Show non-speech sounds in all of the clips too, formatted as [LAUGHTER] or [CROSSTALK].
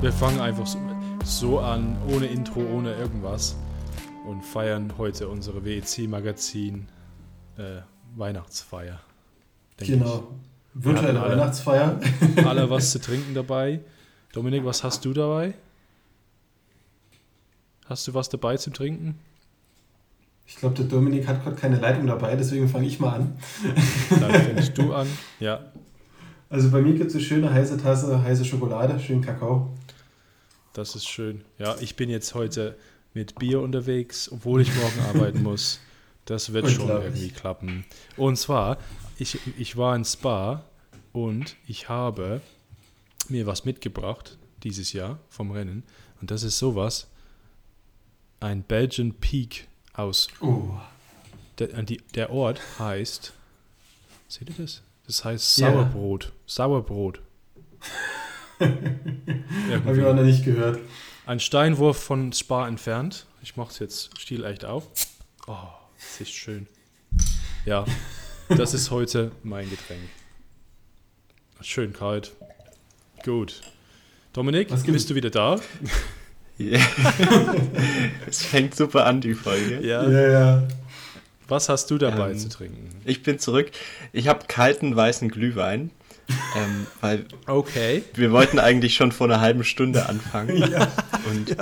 Wir fangen einfach so, so an, ohne Intro, ohne irgendwas und feiern heute unsere WEC Magazin äh, Weihnachtsfeier. Genau. Virtuelle alle- Weihnachtsfeier. [LAUGHS] Alle was zu [LAUGHS] trinken dabei. Dominik, was hast du dabei? Hast du was dabei zum Trinken? Ich glaube, der Dominik hat gerade keine Leitung dabei, deswegen fange ich mal an. [LAUGHS] Dann fängst du an. Ja, Also bei mir gibt es eine schöne heiße Tasse, heiße Schokolade, schön Kakao. Das ist schön. Ja, ich bin jetzt heute mit Bier unterwegs, obwohl ich morgen arbeiten muss. Das wird schon irgendwie klappen. Und zwar, ich, ich war in Spa und ich habe mir was mitgebracht dieses Jahr vom Rennen. Und das ist sowas. Ein Belgian Peak aus Oh, Der, äh, der Ort heißt. Seht ihr das? Das heißt. Sauerbrot. Sauerbrot. Habe ich auch noch nicht gehört. Ein Steinwurf von Spa entfernt. Ich mache es jetzt stilecht auf. Oh, das ist schön. Ja, das ist heute mein Getränk. Schön kalt. Gut. Dominik, bist du wieder da? Ja. [LAUGHS] es fängt super an, die Folge. Ja. Ja, ja. Was hast du dabei Ähm, zu trinken? Ich bin zurück. Ich habe kalten weißen Glühwein, ähm, weil Okay. wir wollten eigentlich schon vor einer halben Stunde anfangen. [LAUGHS] Und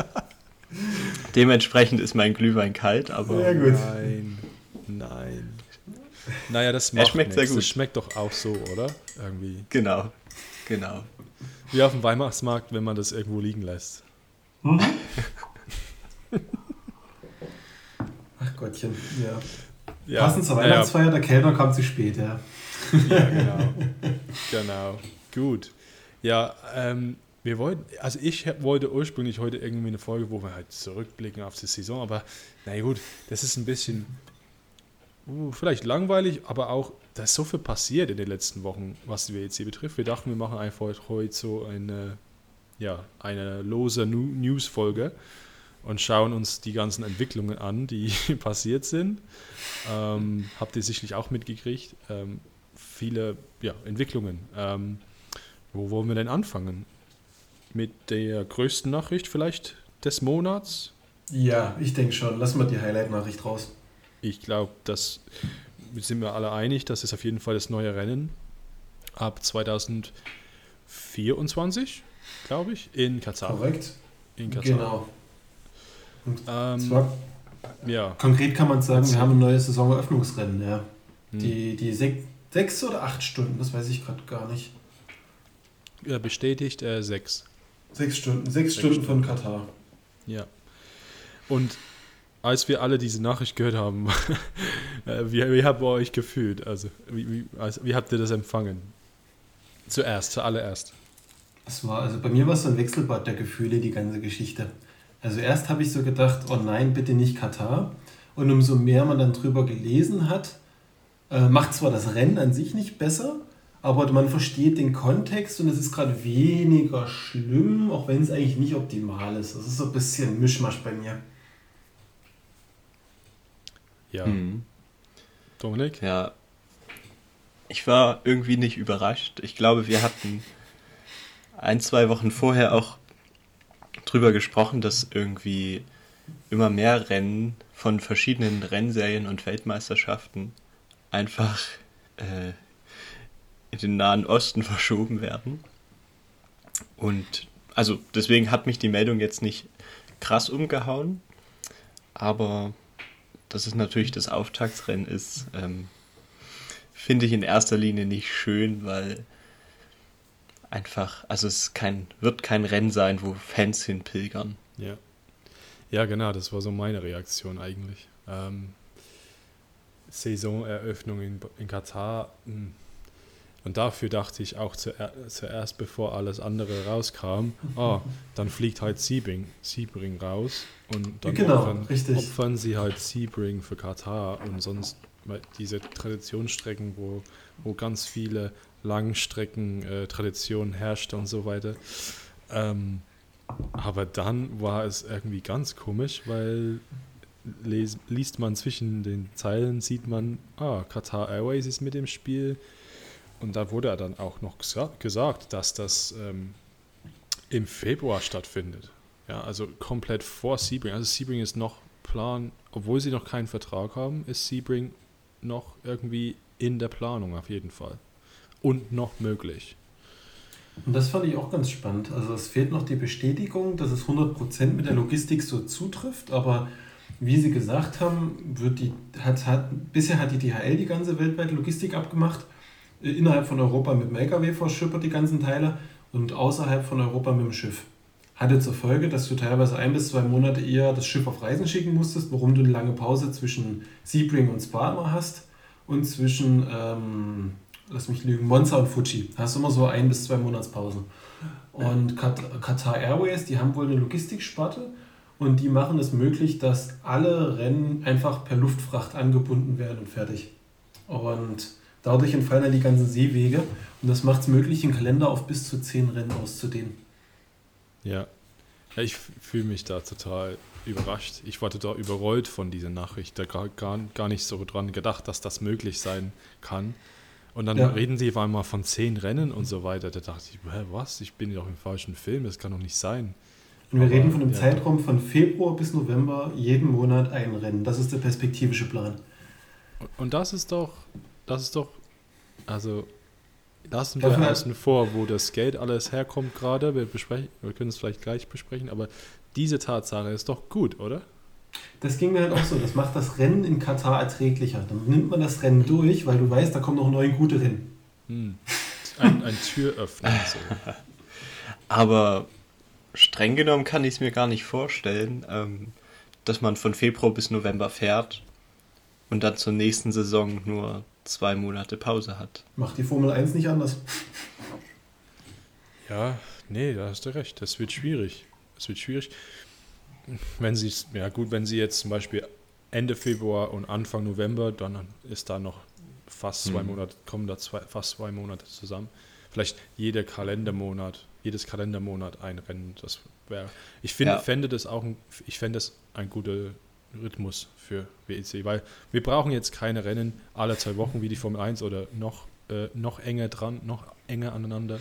dementsprechend ist mein Glühwein kalt, aber Ja, gut. Nein, nein. Naja, das Er macht schmeckt sehr nichts. gut. Das schmeckt doch auch so, oder? Irgendwie. genau, genau. Wie auf dem Weihnachtsmarkt, wenn man das irgendwo liegen lässt. [LAUGHS] Ach Gottchen, ja. Ja, Passend zur Weihnachtsfeier, der Kellner kam zu spät, ja. Ja, genau. [LAUGHS] genau. Gut. Ja, ähm, wir wollten, also ich wollte ursprünglich heute irgendwie eine Folge, wo wir halt zurückblicken auf die Saison, aber na gut, das ist ein bisschen uh, vielleicht langweilig, aber auch, da ist so viel passiert in den letzten Wochen, was die WEC betrifft. Wir dachten, wir machen einfach heute so eine, ja, eine lose News-Folge und schauen uns die ganzen Entwicklungen an, die [LAUGHS] passiert sind. Ähm, habt ihr sicherlich auch mitgekriegt. Ähm, viele ja, Entwicklungen. Ähm, wo wollen wir denn anfangen? Mit der größten Nachricht vielleicht des Monats? Ja, ich denke schon. Lass mal die Highlight-Nachricht raus. Ich glaube, das sind wir alle einig, das ist auf jeden Fall das neue Rennen ab 2024, glaube ich, in Katar. Korrekt? In Katar. Genau. Und Ähm, zwar, ja. konkret kann man sagen, wir haben ein neues Saisoneröffnungsrennen, ja. Hm. Die, die sechs oder acht Stunden, das weiß ich gerade gar nicht. ja, bestätigt äh, sechs. Sechs Stunden, sechs, Sechs Stunden von Katar. Ja. Und als wir alle diese Nachricht gehört haben, [LAUGHS] äh, wie, wie habt ihr euch gefühlt? Also, wie, wie, also, wie habt ihr das empfangen? Zuerst, zuallererst. Es war, also bei mir war es so ein Wechselbad der Gefühle, die ganze Geschichte. Also erst habe ich so gedacht, oh nein, bitte nicht Katar. Und umso mehr man dann drüber gelesen hat, äh, macht zwar das Rennen an sich nicht besser, aber man versteht den Kontext und es ist gerade weniger schlimm, auch wenn es eigentlich nicht optimal ist. Das ist so ein bisschen Mischmasch bei mir. Ja. Mhm. Dominik? Ja. Ich war irgendwie nicht überrascht. Ich glaube, wir hatten ein, zwei Wochen vorher auch drüber gesprochen, dass irgendwie immer mehr Rennen von verschiedenen Rennserien und Weltmeisterschaften einfach äh, in den Nahen Osten [LAUGHS] verschoben werden. Und also deswegen hat mich die Meldung jetzt nicht krass umgehauen, aber dass es natürlich das Auftaktsrennen ist, ähm, finde ich in erster Linie nicht schön, weil einfach, also es kein, wird kein Rennen sein, wo Fans hinpilgern. Ja. Ja, genau, das war so meine Reaktion eigentlich. Ähm, Saisoneröffnung in, in Katar. mh. Und dafür dachte ich auch zuer zuerst, bevor alles andere rauskam, [LAUGHS] ah, dann fliegt halt Sebring, Sebring raus und dann Genau, opfern, opfern sie halt Sebring für Katar und sonst diese Traditionsstrecken, wo, wo ganz viele Langstrecken äh, Tradition herrscht und so weiter. Ähm, aber dann war es irgendwie ganz komisch, weil les, liest man zwischen den Zeilen, sieht man, ah, Qatar Airways ist mit im Spiel. Und da wurde dann auch noch gesa gesagt, dass das ähm, im Februar stattfindet. Ja, also komplett vor Sebring. Also Sebring ist noch Plan, obwohl sie noch keinen Vertrag haben, ist Sebring noch irgendwie in der Planung auf jeden Fall. Und noch möglich. Und das fand ich auch ganz spannend. Also es fehlt noch die Bestätigung, dass es 100% mit der Logistik so zutrifft, aber wie Sie gesagt haben, wird die, hat, hat, bisher hat die DHL die ganze weltweite Logistik abgemacht, äh, innerhalb von Europa mit dem LKW verschippert die ganzen Teile und außerhalb von Europa mit dem Schiff. Hatte zur Folge, dass du teilweise ein bis zwei Monate eher das Schiff auf Reisen schicken musstest, warum du eine lange Pause zwischen Sebring und Spa immer hast und zwischen ähm, lass mich lügen, Monza und Fuji. Da hast du immer so ein bis zwei Monatspausen. Und Qatar Airways, die haben wohl eine Logistiksparte und die machen es möglich, dass alle Rennen einfach per Luftfracht angebunden werden und fertig. Und dadurch entfallen dann die ganzen Seewege und das macht es möglich, den Kalender auf bis zu zehn Rennen auszudehnen. Ja, ja ich fühle mich da total überrascht. Ich wurde da überrollt von dieser Nachricht. Da gar, gar, gar nicht so dran gedacht, dass das möglich sein kann. Und dann ja. reden sie auf einmal von zehn Rennen und so weiter. Da dachte ich, was? Ich bin doch im falschen Film, das kann doch nicht sein. Und wir Aber, reden von einem ja, Zeitraum von Februar bis November, jeden Monat ein Rennen. Das ist der perspektivische Plan. Und das ist doch, das ist doch, also lassen wir außen vor, wo das Geld alles herkommt gerade. Wir, besprechen, wir können es vielleicht gleich besprechen, aber diese Tatsache ist doch gut, oder? Das ging mir halt auch so. Das macht das Rennen in Katar erträglicher. Dann nimmt man das Rennen durch, weil du weißt, da kommen noch neun gute Rennen. Hm. Ein, ein Türöffner. So. [LAUGHS] Aber streng genommen kann ich es mir gar nicht vorstellen, ähm, dass man von Februar bis November fährt und dann zur nächsten Saison nur zwei Monate Pause hat. Macht die Formel 1 nicht anders. [LAUGHS] Ja, nee, da hast du recht. Das wird schwierig. Das wird schwierig wenn sie ja gut, wenn sie jetzt zum Beispiel Ende Februar und Anfang November, dann ist da noch fast zwei mhm. Monate, kommen da zwei, fast zwei Monate zusammen. Vielleicht jeder Kalendermonat, jedes Kalendermonat ein Rennen. Das wäre. Ich finde, ja. fände das auch, ein, ich fände das ein guter Rhythmus für WEC, weil wir brauchen jetzt keine Rennen alle zwei Wochen wie die Formel 1 oder noch, äh, noch enger dran, noch enger aneinander,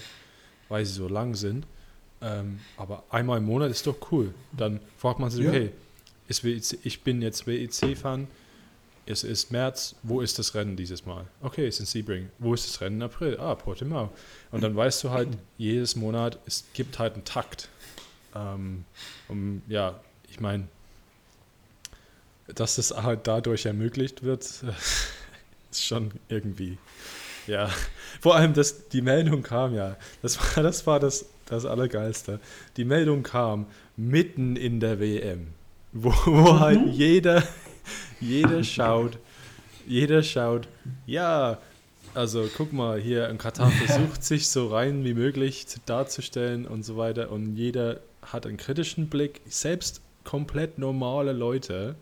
weil sie so lang sind. Ähm, aber einmal im Monat ist doch cool. Dann fragt man sich, ja. okay, ist WEC, ich bin jetzt WEC-Fan, es ist März, wo ist das Rennen dieses Mal? Okay, es ist in Sebring. Wo ist das Rennen? April. Ah, Portimao. Und dann weißt du halt, [CLEARS THROAT] jedes Monat, es gibt halt einen Takt. Ähm, um, ja, ich meine, dass es halt dadurch ermöglicht wird, [LAUGHS] ist schon irgendwie, ja. Vor allem, dass die Meldung kam ja, das war das, war das das Allergeilste. Die Meldung kam mitten in der WM, wo, wo mhm. halt jeder, jeder schaut, jeder schaut, ja, also guck mal, hier in Katar versucht [LAUGHS] sich so rein wie möglich darzustellen und so weiter und jeder hat einen kritischen Blick. Selbst komplett normale Leute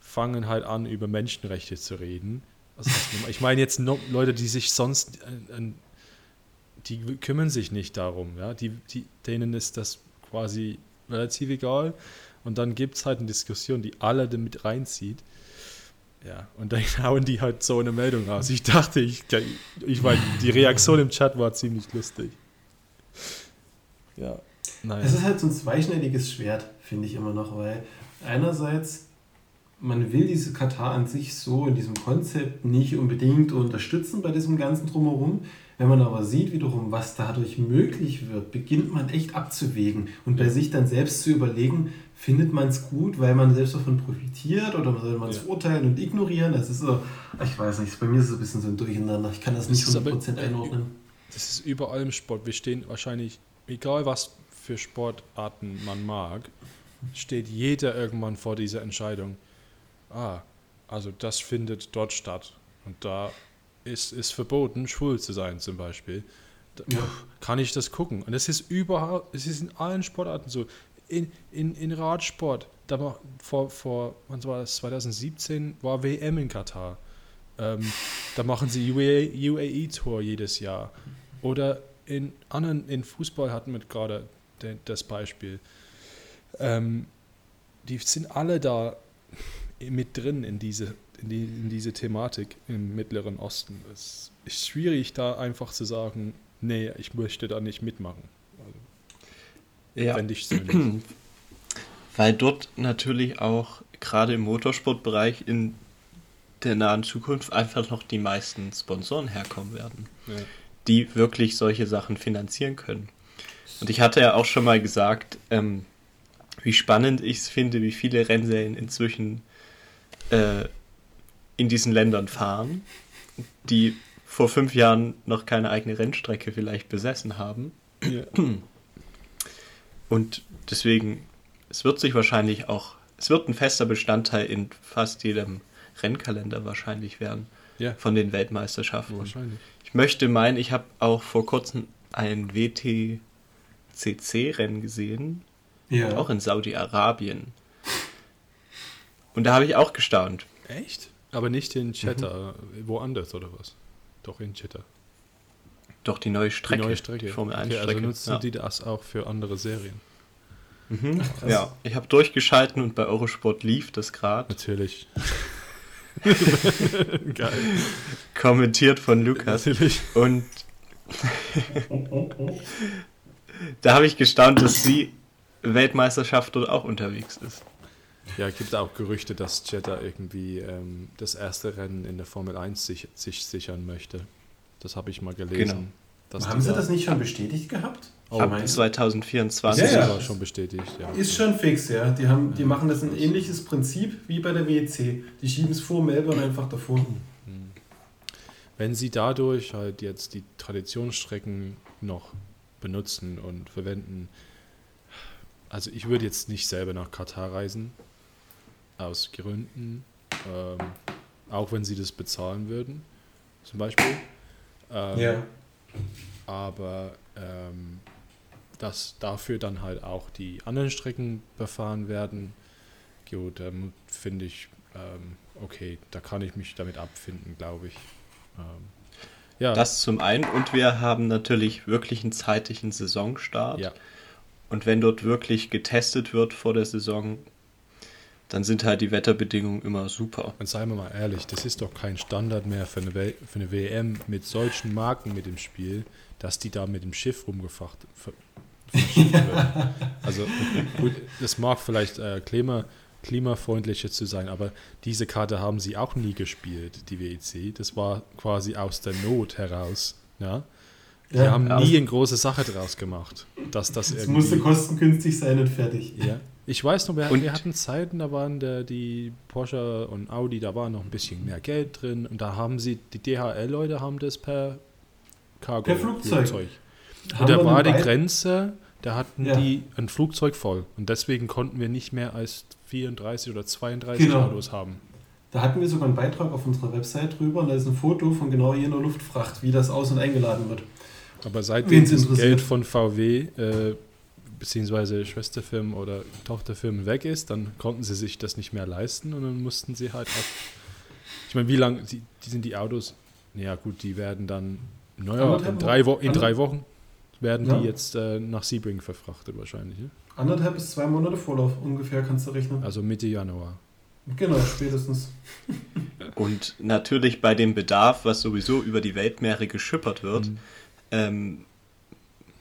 fangen halt an, über Menschenrechte zu reden. Also, ich meine jetzt Leute, die sich sonst ein, die kümmern sich nicht darum. Ja? Die, die, denen ist das quasi relativ egal. Und dann gibt es halt eine Diskussion, die alle damit reinzieht. Ja, und dann [LAUGHS] hauen die halt so eine Meldung raus. Ich dachte, ich, ich meine, die Reaktion im Chat war ziemlich lustig. Ja, nein. Es ist halt so ein zweischneidiges Schwert, finde ich immer noch, weil einerseits, man will diese Katar an sich so in diesem Konzept nicht unbedingt unterstützen bei diesem ganzen Drumherum. Wenn man aber sieht wiederum, was dadurch möglich wird, beginnt man echt abzuwägen und bei sich dann selbst zu überlegen, findet man es gut, weil man selbst davon profitiert oder soll man es ja. urteilen und ignorieren? Das ist so, ich weiß nicht, bei mir ist es ein bisschen so ein Durcheinander. Ich kann das, das nicht 100% aber, einordnen. Das ist überall im Sport. Wir stehen wahrscheinlich, egal was für Sportarten man mag, steht jeder irgendwann vor dieser Entscheidung. Ah, also das findet dort statt. Und da ist, ist verboten, schwul zu sein zum Beispiel. Da, ja. Kann ich das gucken? Und es ist überhaupt, es ist in allen Sportarten so. In, in, in Radsport, da war, vor, vor, wann war das, 2017 war WM in Katar. Ähm, da machen sie UAE-Tour jedes Jahr. Oder in anderen, in Fußball hatten wir gerade das Beispiel. Ähm, die sind alle da mit drin in diese in, die, in diese Thematik im Mittleren Osten. Es ist schwierig, da einfach zu sagen, nee, ich möchte da nicht mitmachen. Ja. Fände ich so. [CLEARS THROAT] Weil dort natürlich auch gerade im Motorsportbereich in der nahen Zukunft einfach noch die meisten Sponsoren herkommen werden, Ja. die wirklich solche Sachen finanzieren können. Und ich hatte ja auch schon mal gesagt, ähm, wie spannend ich es finde, wie viele Rennserien inzwischen äh, in diesen Ländern fahren, die vor fünf Jahren noch keine eigene Rennstrecke vielleicht besessen haben. Ja. [CLEARS THROAT] Und deswegen, es wird sich wahrscheinlich auch, es wird ein fester Bestandteil in fast jedem Rennkalender wahrscheinlich werden ja, von den Weltmeisterschaften. wahrscheinlich. Ich möchte meinen, ich habe auch vor kurzem ein WTCC-Rennen gesehen, Ja. auch in Saudi-Arabien. Und da habe ich auch gestaunt. Echt? Aber nicht in Cheddar, Mhm. woanders oder was? Doch in Cheddar. Doch die neue Strecke. Die neue Strecke. Die Formel 1 okay, Strecke. also nutzen ja. die das auch für andere Serien? Mhm. krass. ja, ich habe durchgeschalten und bei Eurosport lief das gerade. Natürlich. [LAUGHS] Geil. Kommentiert von Lukas. Natürlich. Und da habe ich gestaunt, dass die Weltmeisterschaft dort auch unterwegs ist. Ja, gibt auch Gerüchte, dass Jetta irgendwie ähm, das erste Rennen in der Formel 1 sich, sich sichern möchte. Das habe ich mal gelesen. Genau. Haben sie da- das nicht schon bestätigt gehabt? Oh, Ab Meinst du? 2024. Das Ja, ist ja. aber schon bestätigt, ja. Ist schon fix, ja. Die, haben, die machen das ein ähnliches Prinzip wie bei der WEC. Die schieben es vor Melbourne einfach davor. Wenn sie dadurch halt jetzt die Traditionsstrecken noch benutzen und verwenden, also ich würde jetzt nicht selber nach Katar reisen, aus Gründen, ähm, auch wenn sie das bezahlen würden, zum Beispiel. Ähm, Ja. aber ähm, dass dafür dann halt auch die anderen Strecken befahren werden, gut, ähm, finde ich, ähm, okay, da kann ich mich damit abfinden, glaube ich. Ähm, ja, Das zum einen. Und wir haben natürlich wirklich einen zeitlichen Saisonstart. ja, Und wenn dort wirklich getestet wird vor der Saison, dann sind halt die Wetterbedingungen immer super. und seien wir mal ehrlich, das ist doch kein Standard mehr für eine, Wel für eine WM mit solchen Marken mit dem Spiel, dass die da mit dem Schiff rumgefacht verschifft [LAUGHS] wird. Also gut, das mag vielleicht äh, klima, klimafreundlicher zu sein, aber diese Karte haben sie auch nie gespielt, die WEC. Das war quasi aus der Not heraus. Ja? Die Ja, haben nie eine große Sache draus gemacht, dass das Es irgendwie... musste kostengünstig sein und fertig. Ja. Ich weiß noch, wir, Und- wir hatten Zeiten, da waren der, die Porsche und Audi, da war noch ein bisschen mehr Geld drin und da haben sie, die DHL-Leute haben das per Cargo. Per Flugzeug. Und Haben da war die Wei- Grenze, da hatten Ja. die ein Flugzeug voll und deswegen konnten wir nicht mehr als 34 oder 32 Genau. Autos haben. Da hatten wir sogar einen Beitrag auf unserer Website drüber und da ist ein Foto von genau jener Luftfracht, wie das aus- und eingeladen wird. Aber seitdem das. Geld von VW äh, beziehungsweise Schwesterfirmen oder Tochterfirmen weg ist, dann konnten sie sich das nicht mehr leisten und dann mussten sie halt auch. Ich meine, wie lange die, die sind die Autos? Ja gut, die werden dann naja, in drei, Wo in Wochen. drei Wochen werden Ja. die jetzt äh, nach Sebring verfrachtet wahrscheinlich. Ne? Anderthalb bis zwei Monate Vorlauf ungefähr kannst du rechnen. Also Mitte Januar. Genau, spätestens. [LAUGHS] Und natürlich bei dem Bedarf, was sowieso über die Weltmeere geschippert wird, Mhm. ähm,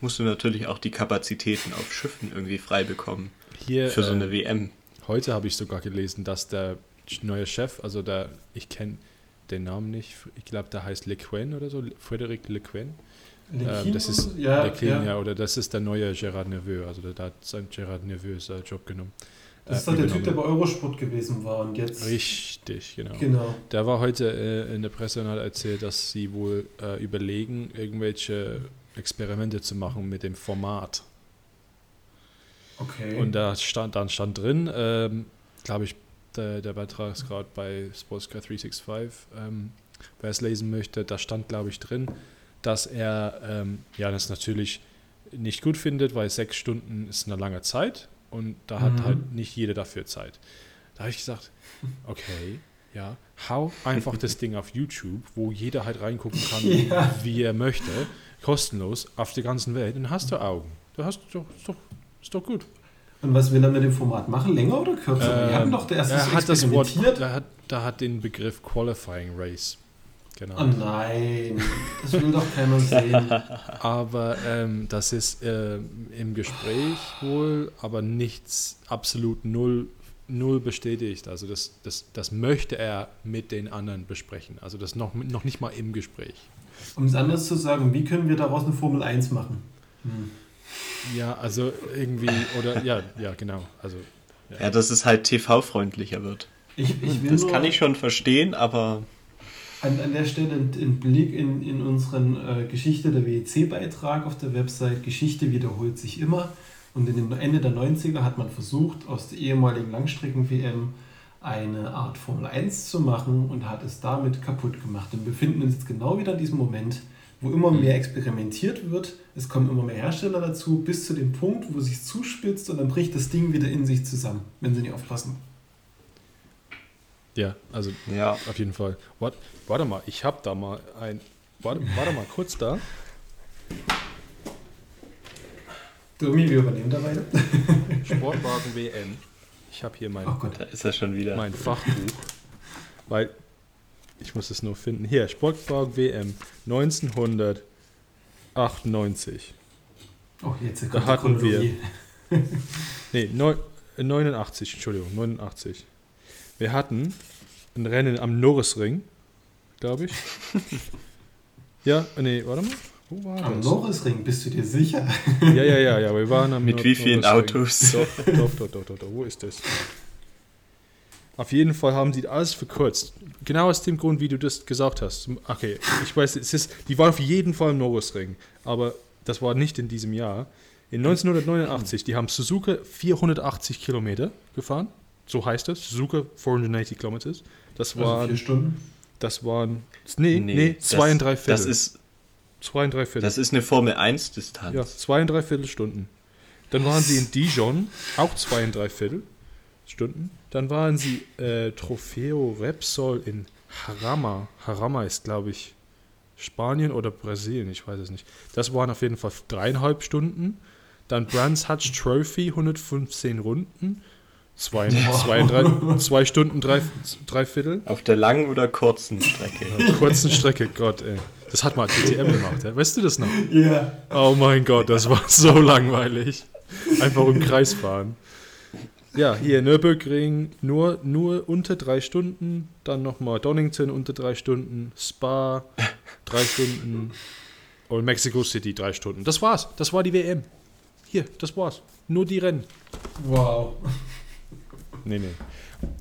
musst du natürlich auch die Kapazitäten auf Schiffen irgendwie frei bekommen Hier für so äh, eine WM. Heute habe ich sogar gelesen, dass der neue Chef, also der, ich kenne den Namen nicht, ich glaube, der heißt Le Quen oder so, Frederic Le Quen. Ähm, das ist ja, der King, ja. ja. oder das ist der neue Gerard Neveu, also der, der hat sein Gerard Neveux äh, Job genommen. Das ist äh, doch der Typ, der bei Eurosport gewesen war und jetzt. Richtig, genau. Genau. Der war heute äh, in der Presse und hat erzählt, dass sie wohl äh, überlegen, irgendwelche Experimente zu machen mit dem Format. Okay. Und da stand, dann stand drin, ähm, glaube ich, der, der Beitrag ist gerade bei Sportscar 365, ähm, wer es lesen möchte, da stand, glaube ich, drin, dass er ähm, ja das natürlich nicht gut findet, weil sechs Stunden ist eine lange Zeit und da hat Mhm. halt nicht jeder dafür Zeit. Da habe ich gesagt, okay, ja, hau einfach das Ding auf YouTube, wo jeder halt reingucken kann, [LAUGHS] Ja. wie er möchte, kostenlos auf der ganzen Welt, dann hast du Augen. Du hast doch, ist doch, ist doch gut. und was will er mit dem Format machen? Länger oder kürzer? Wir Ähm, hatten doch erst er so hat das Wort, er hat, da hat den Begriff Qualifying Race Genau. Oh nein, das will doch keiner sehen. [LAUGHS] Aber ähm, das ist äh, im Gespräch wohl, aber nichts absolut null, null bestätigt. Also das, das, das möchte er mit den anderen besprechen. Also das noch, noch nicht mal im Gespräch. Um es anders zu sagen, wie können wir daraus eine Formel 1 machen? Hm. Ja, also irgendwie, oder ja, ja, genau. Also, ja. Ja, dass es halt TV-freundlicher wird. Ich, ich will Das kann ich schon verstehen, aber an, an der Stelle einen Blick in, in unseren äh, Geschichte der WEC-Beitrag auf der Website. Geschichte wiederholt sich immer. Und in dem Ende der 90er hat man versucht, aus der ehemaligen Langstrecken-WM eine Art Formel 1 zu machen und hat es damit kaputt gemacht. Und wir befinden uns jetzt genau wieder in diesem Moment, wo immer Mhm. mehr experimentiert wird. Es kommen immer mehr Hersteller dazu, bis zu dem Punkt, wo sich zuspitzt und dann bricht das Ding wieder in sich zusammen, wenn sie nicht aufpassen. ja, also ja. auf jeden Fall. Warte, warte mal, ich habe da mal ein. Warte, warte mal kurz da. Domi, wir übernehmen da weiter. Sportwagen WM. Ich habe hier mein, Oh Gott. Da ist er schon wieder. mein Fachbuch. Weil ich muss es nur finden. Hier, Sportwagen WM 1998. Oh, jetzt kommt Da die hatten wir-. [LAUGHS] Nee, neun- äh, 89, Entschuldigung, 89. Wir hatten ein Rennen am Norrisring, glaube ich. [LAUGHS] ja, nee, warte mal. Wo war Am das? Norrisring, bist du dir sicher? Ja, ja, ja, ja, wir waren am Mit Nor- wie vielen. Autos? Doch, doch, doch, doch, doch, doch, wo ist das? Auf jeden Fall haben die alles verkürzt. Genau aus dem Grund, wie du das gesagt hast. Okay, ich weiß, es ist, die waren auf jeden Fall im Norrisring, aber das war nicht in diesem Jahr. In 1989, die haben Suzuka 480 Kilometer gefahren. So heißt es. Suzuka 480 Kilometers. Das Also waren, vier Stunden. das waren, nee, nee, das- zwei und drei Viertel. Das ist, zwei und drei Viertel. das ist eine Formel 1 Distanz. Ja, zwei und drei Viertelstunden. Dann waren sie in Dijon, auch zwei und drei Viertel Stunden. Dann waren sie äh, Trofeo Repsol in Jarama. Jarama ist, glaube ich, Spanien oder Brasilien, ich weiß es nicht. Das waren auf jeden Fall dreieinhalb Stunden. Dann Brands Hatch Trophy, 115 Runden. Zwei, zwei, und drei, zwei Stunden, drei, drei Viertel. Auf der langen oder kurzen Strecke. Ja, kurzen Strecke, Gott, ey. Das hat mal DTM gemacht, ja. weißt du das noch? Ja. Oh mein Gott, das war so langweilig. Einfach im Kreis fahren. Ja, hier Nürburgring nur, nur unter drei Stunden, dann nochmal Donington unter drei Stunden, Spa drei Stunden und Mexico City drei Stunden. Das war's, das war die WM. Hier, das war's. Nur die Rennen. Wow. Nee, nee.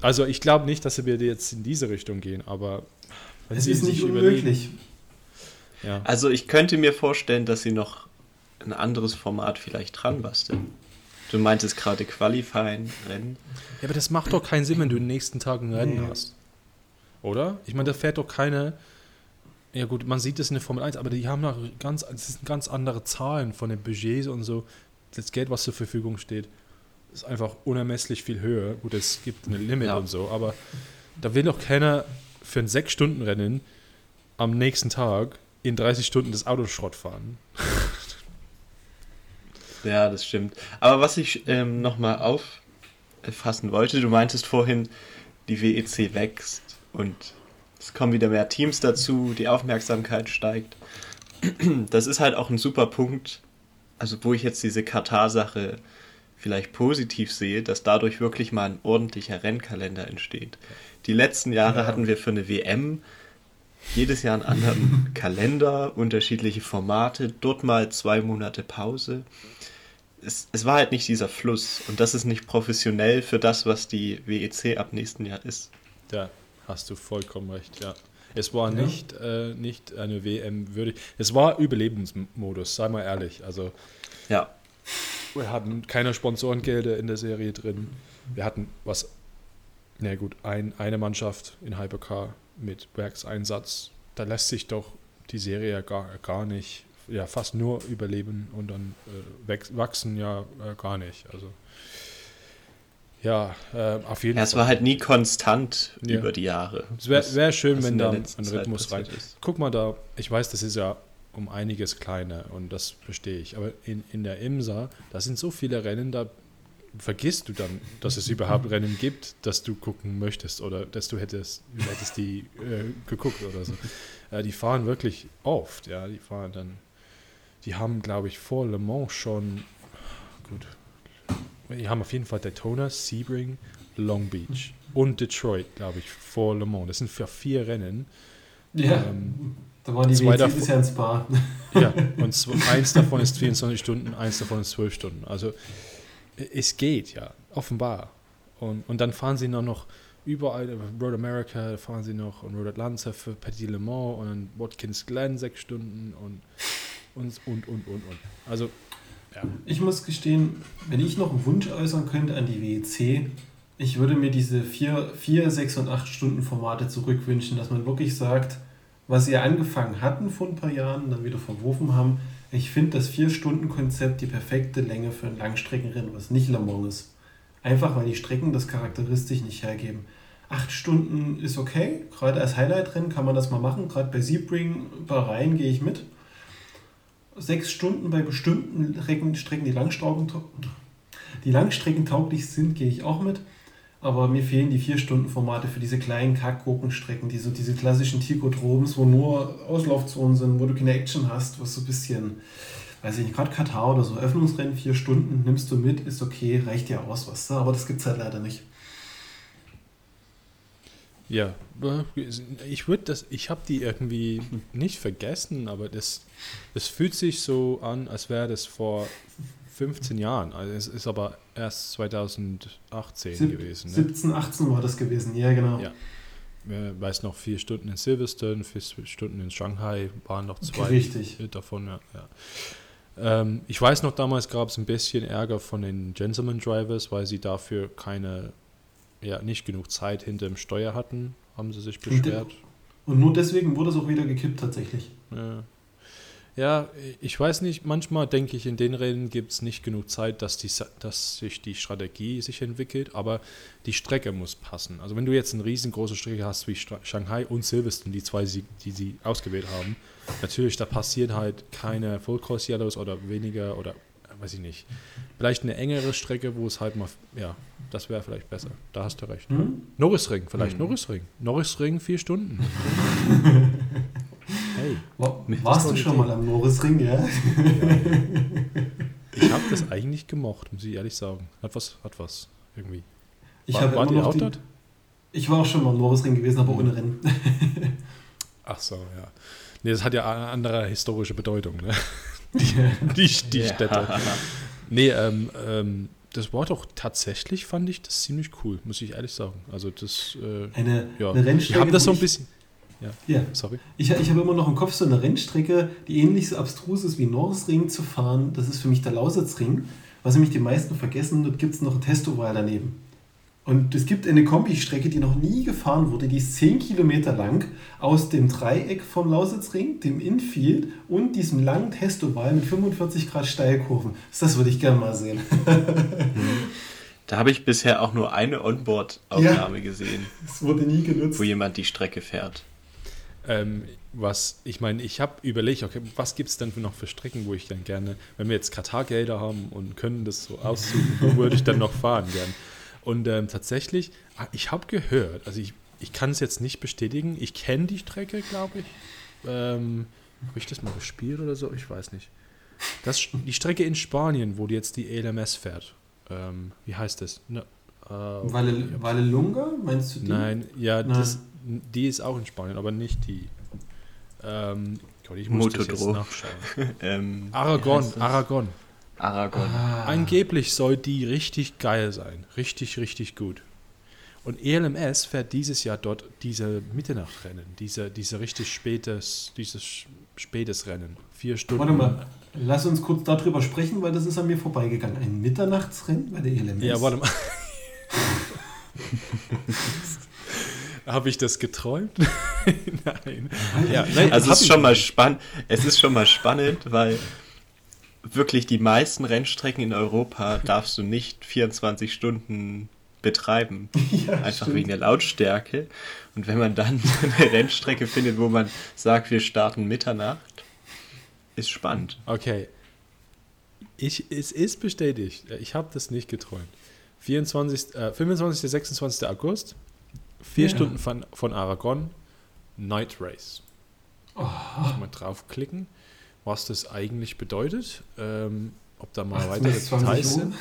Also ich glaube nicht, dass wir jetzt in diese Richtung gehen, aber wenn Es Sie ist nicht sich überlegen- unmöglich. Ja. Also ich könnte mir vorstellen, dass sie noch ein anderes Format vielleicht dran basteln. Du meintest gerade Qualifying, Rennen. Ja, aber das macht doch keinen Sinn, wenn du den nächsten Tag ein Rennen Nee. hast. Oder? Ich meine, da fährt doch keine. Ja, gut, man sieht das in der Formel 1, aber die haben noch ganz, das sind ganz andere Zahlen von den Budgets und so. Das Geld, was zur Verfügung steht, ist einfach unermesslich viel höher. Gut, es gibt ein Limit Ja. und so, aber da will doch keiner für ein 6-Stunden-Rennen am nächsten Tag in 30 Stunden das Auto Schrott fahren. [LAUGHS] Ja, das stimmt. Aber was ich ähm, nochmal auffassen wollte, du meintest vorhin, die WEC wächst und es kommen wieder mehr Teams dazu, die Aufmerksamkeit steigt. Das ist halt auch ein super Punkt, also wo ich jetzt diese Katar-Sache vielleicht positiv sehe, dass dadurch wirklich mal ein ordentlicher Rennkalender entsteht. Die letzten Jahre Ja. hatten wir für eine WM jedes Jahr einen anderen [LAUGHS] Kalender, unterschiedliche Formate, dort mal zwei Monate Pause. Es, es war halt nicht dieser Fluss und das ist nicht professionell für das, was die WEC ab nächsten Jahr ist. Da hast du vollkommen recht, ja. Es war Ja. nicht, äh, nicht eine WM würdig. Es war Überlebensmodus, sei mal ehrlich. Also Ja, wir hatten keine Sponsorengelder in der Serie drin. Wir hatten was, na gut, ein, eine Mannschaft in Hypercar mit Werkseinsatz. Da lässt sich doch die Serie ja gar, gar nicht, ja fast nur überleben und dann äh, wachsen ja äh, gar nicht. Also ja, äh, auf jeden ja es Fall. war halt nie konstant Ja. über die Jahre. Es wäre wär schön, wenn da ein Rhythmus rein. ist. Guck mal da, ich weiß, das ist ja um einiges kleiner und das verstehe ich. Aber in, in der IMSA, da sind so viele Rennen, da vergisst du dann, dass es überhaupt Rennen gibt, dass du gucken möchtest oder dass du hättest, hättest die äh, geguckt oder so. Äh, die fahren wirklich oft, ja, die fahren dann, die haben, glaube ich, vor Le Mans schon, gut, die haben auf jeden Fall Daytona, Sebring, Long Beach und Detroit, glaube ich, vor Le Mans. Das sind für vier Rennen. Ja, ähm, da waren die zwei WC bisher ins Spa. Ja, [LAUGHS] und eins davon ist 24 Stunden, eins davon ist 12 Stunden. Also es geht ja, offenbar. Und, und dann fahren sie noch überall, Road America fahren sie noch und Road Atlanta für Petit Le Mans und dann Watkins Glen sechs Stunden und und und und und und. Also ja. Ich muss gestehen, wenn ich noch einen Wunsch äußern könnte an die WEC, ich würde mir diese 4, 4 6 und 8 Stunden Formate zurückwünschen, dass man wirklich sagt, was sie angefangen hatten vor ein paar Jahren, dann wieder verworfen haben. Ich finde das 4-Stunden-Konzept die perfekte Länge für ein Langstreckenrennen, was nicht Le Mans ist. Einfach weil die Strecken das charakteristisch nicht hergeben. 8 Stunden ist okay, gerade als Highlight-Rennen kann man das mal machen, gerade bei Sebring, bei Rhein gehe ich mit. Sechs Stunden bei bestimmten Strecken, die Langstrecken, die Langstrecken tauglich sind, gehe ich auch mit. Aber mir fehlen die 4-Stunden-Formate für diese kleinen Kackgurkenstrecken, die so diese klassischen Tico-Trobens, wo nur Auslaufzonen sind, wo du keine Action hast, was so ein bisschen, weiß ich nicht, gerade Katar oder so, Öffnungsrennen, vier Stunden, nimmst du mit, ist okay, reicht dir aus, was da, aber das gibt es halt leider nicht. Ja, ich würde das, ich habe die irgendwie nicht vergessen, aber das, das fühlt sich so an, als wäre das vor 15 Jahren. Also es ist aber erst 2018 Sieb gewesen. Ne? 17, 18 war das gewesen, ja genau. Ja. Ich weiß noch, vier Stunden in Silverstone, vier Stunden in Shanghai, waren noch zwei Richtig. davon. Ja, ja. Ähm, ich weiß noch, damals gab es ein bisschen Ärger von den Gentleman Drivers, weil sie dafür keine, ja, nicht genug Zeit hinter dem Steuer hatten, haben sie sich beschwert. Und, und nur deswegen wurde es auch wieder gekippt tatsächlich. Ja. Ja, ich weiß nicht, manchmal denke ich, in den Rennen gibt es nicht genug Zeit, dass, die, dass sich die Strategie sich entwickelt, aber die Strecke muss passen. Also wenn du jetzt eine riesengroße Strecke hast wie Shanghai und Silverstone, die zwei, die sie ausgewählt haben, natürlich, da passieren halt keine Full Cross Yellows oder weniger oder weiß ich nicht. Vielleicht eine engere Strecke, wo es halt mal, ja, das wäre vielleicht besser. Da hast du recht. Mhm. Norrisring, vielleicht mhm. Norrisring. Norrisring vier Stunden. [LAUGHS] Hey. War, warst du schon mal am Norrisring, ja? ja. Ich habe das eigentlich gemocht, muss ich ehrlich sagen. Hat was, hat was, irgendwie. Ich war, war immer noch die, Ich war auch schon mal am Norrisring gewesen, aber ohne Rennen. [LAUGHS] Ach so, ja. Nee, das hat ja eine andere historische Bedeutung, ne? Die, [LAUGHS] die, die ja. Städte. Nee, ähm, ähm, das war doch tatsächlich, fand ich das ziemlich cool, muss ich ehrlich sagen. Also das, äh, eine, ja. eine Rennstrecke. Ich habe das so ein bisschen. Ja, ja. sorry. Ich, ich habe immer noch im Kopf so eine Rennstrecke, die ähnlich so abstrus ist wie Norrisring zu fahren. Das ist für mich der Lausitzring. Was nämlich die meisten vergessen, dort gibt es noch ein Testoval daneben. Und es gibt eine Kombistrecke, die noch nie gefahren wurde, die ist 10 Kilometer lang, aus dem Dreieck vom Lausitzring, dem Infield und diesem langen Testoval mit 45 Grad Steilkurven. Das würde ich gerne mal sehen. [LAUGHS] Da habe ich bisher auch nur eine Onboard-Aufnahme ja, gesehen. Es wurde nie genutzt. Wo jemand die Strecke fährt. Ähm, was, ich meine, ich habe überlegt, okay, was gibt es denn noch für Strecken, wo ich dann gerne, wenn wir jetzt Katar-Gelder haben und können das so aussuchen, wo [LAUGHS] würde ich dann noch fahren gern? Und ähm, tatsächlich, ah, ich habe gehört, also ich, ich kann es jetzt nicht bestätigen, ich kenne die Strecke, glaube ich. Ähm, habe ich das mal gespielt oder so? Ich weiß nicht. Das, die Strecke in Spanien, wo jetzt die ELMS fährt. Ähm, wie heißt das? Ne, äh, Vallelunga, meinst du die? Nein, ja, Nein. Das, die ist auch in Spanien, aber nicht die. Ähm, Gott, ich muss das jetzt nachschauen. [LAUGHS] ähm, Aragon, Aragon. Aragon. Ah. Angeblich soll die richtig geil sein. Richtig, richtig gut. Und ELMS fährt dieses Jahr dort diese Mitternachtrennen, diese, diese richtig spätes, dieses spätes Rennen. Vier Stunden. Warte mal, lass uns kurz darüber sprechen, weil das ist an mir vorbeigegangen. Ein Mitternachtsrennen bei der ELMS? Ja, warte mal. [LAUGHS] [LAUGHS] Habe ich das geträumt? [LAUGHS] nein. Ja, nein, also es ist schon mal spannend. Es ist schon mal spannend, weil wirklich die meisten Rennstrecken in Europa darfst du nicht 24 Stunden betreiben. [LAUGHS] Ja, einfach stimmt. wegen der Lautstärke. Und wenn man dann [LAUGHS] eine Rennstrecke findet, wo man sagt, wir starten Mitternacht, ist spannend. Okay. Ich, es ist bestätigt. Ich habe das nicht geträumt. 24, äh, 25. 26. August, vier Ja. Stunden von, von Aragon, Night Race. Oh, Ich mal draufklicken, was das eigentlich bedeutet, ähm, ob da mal 18 weitere bis 20 Details sind.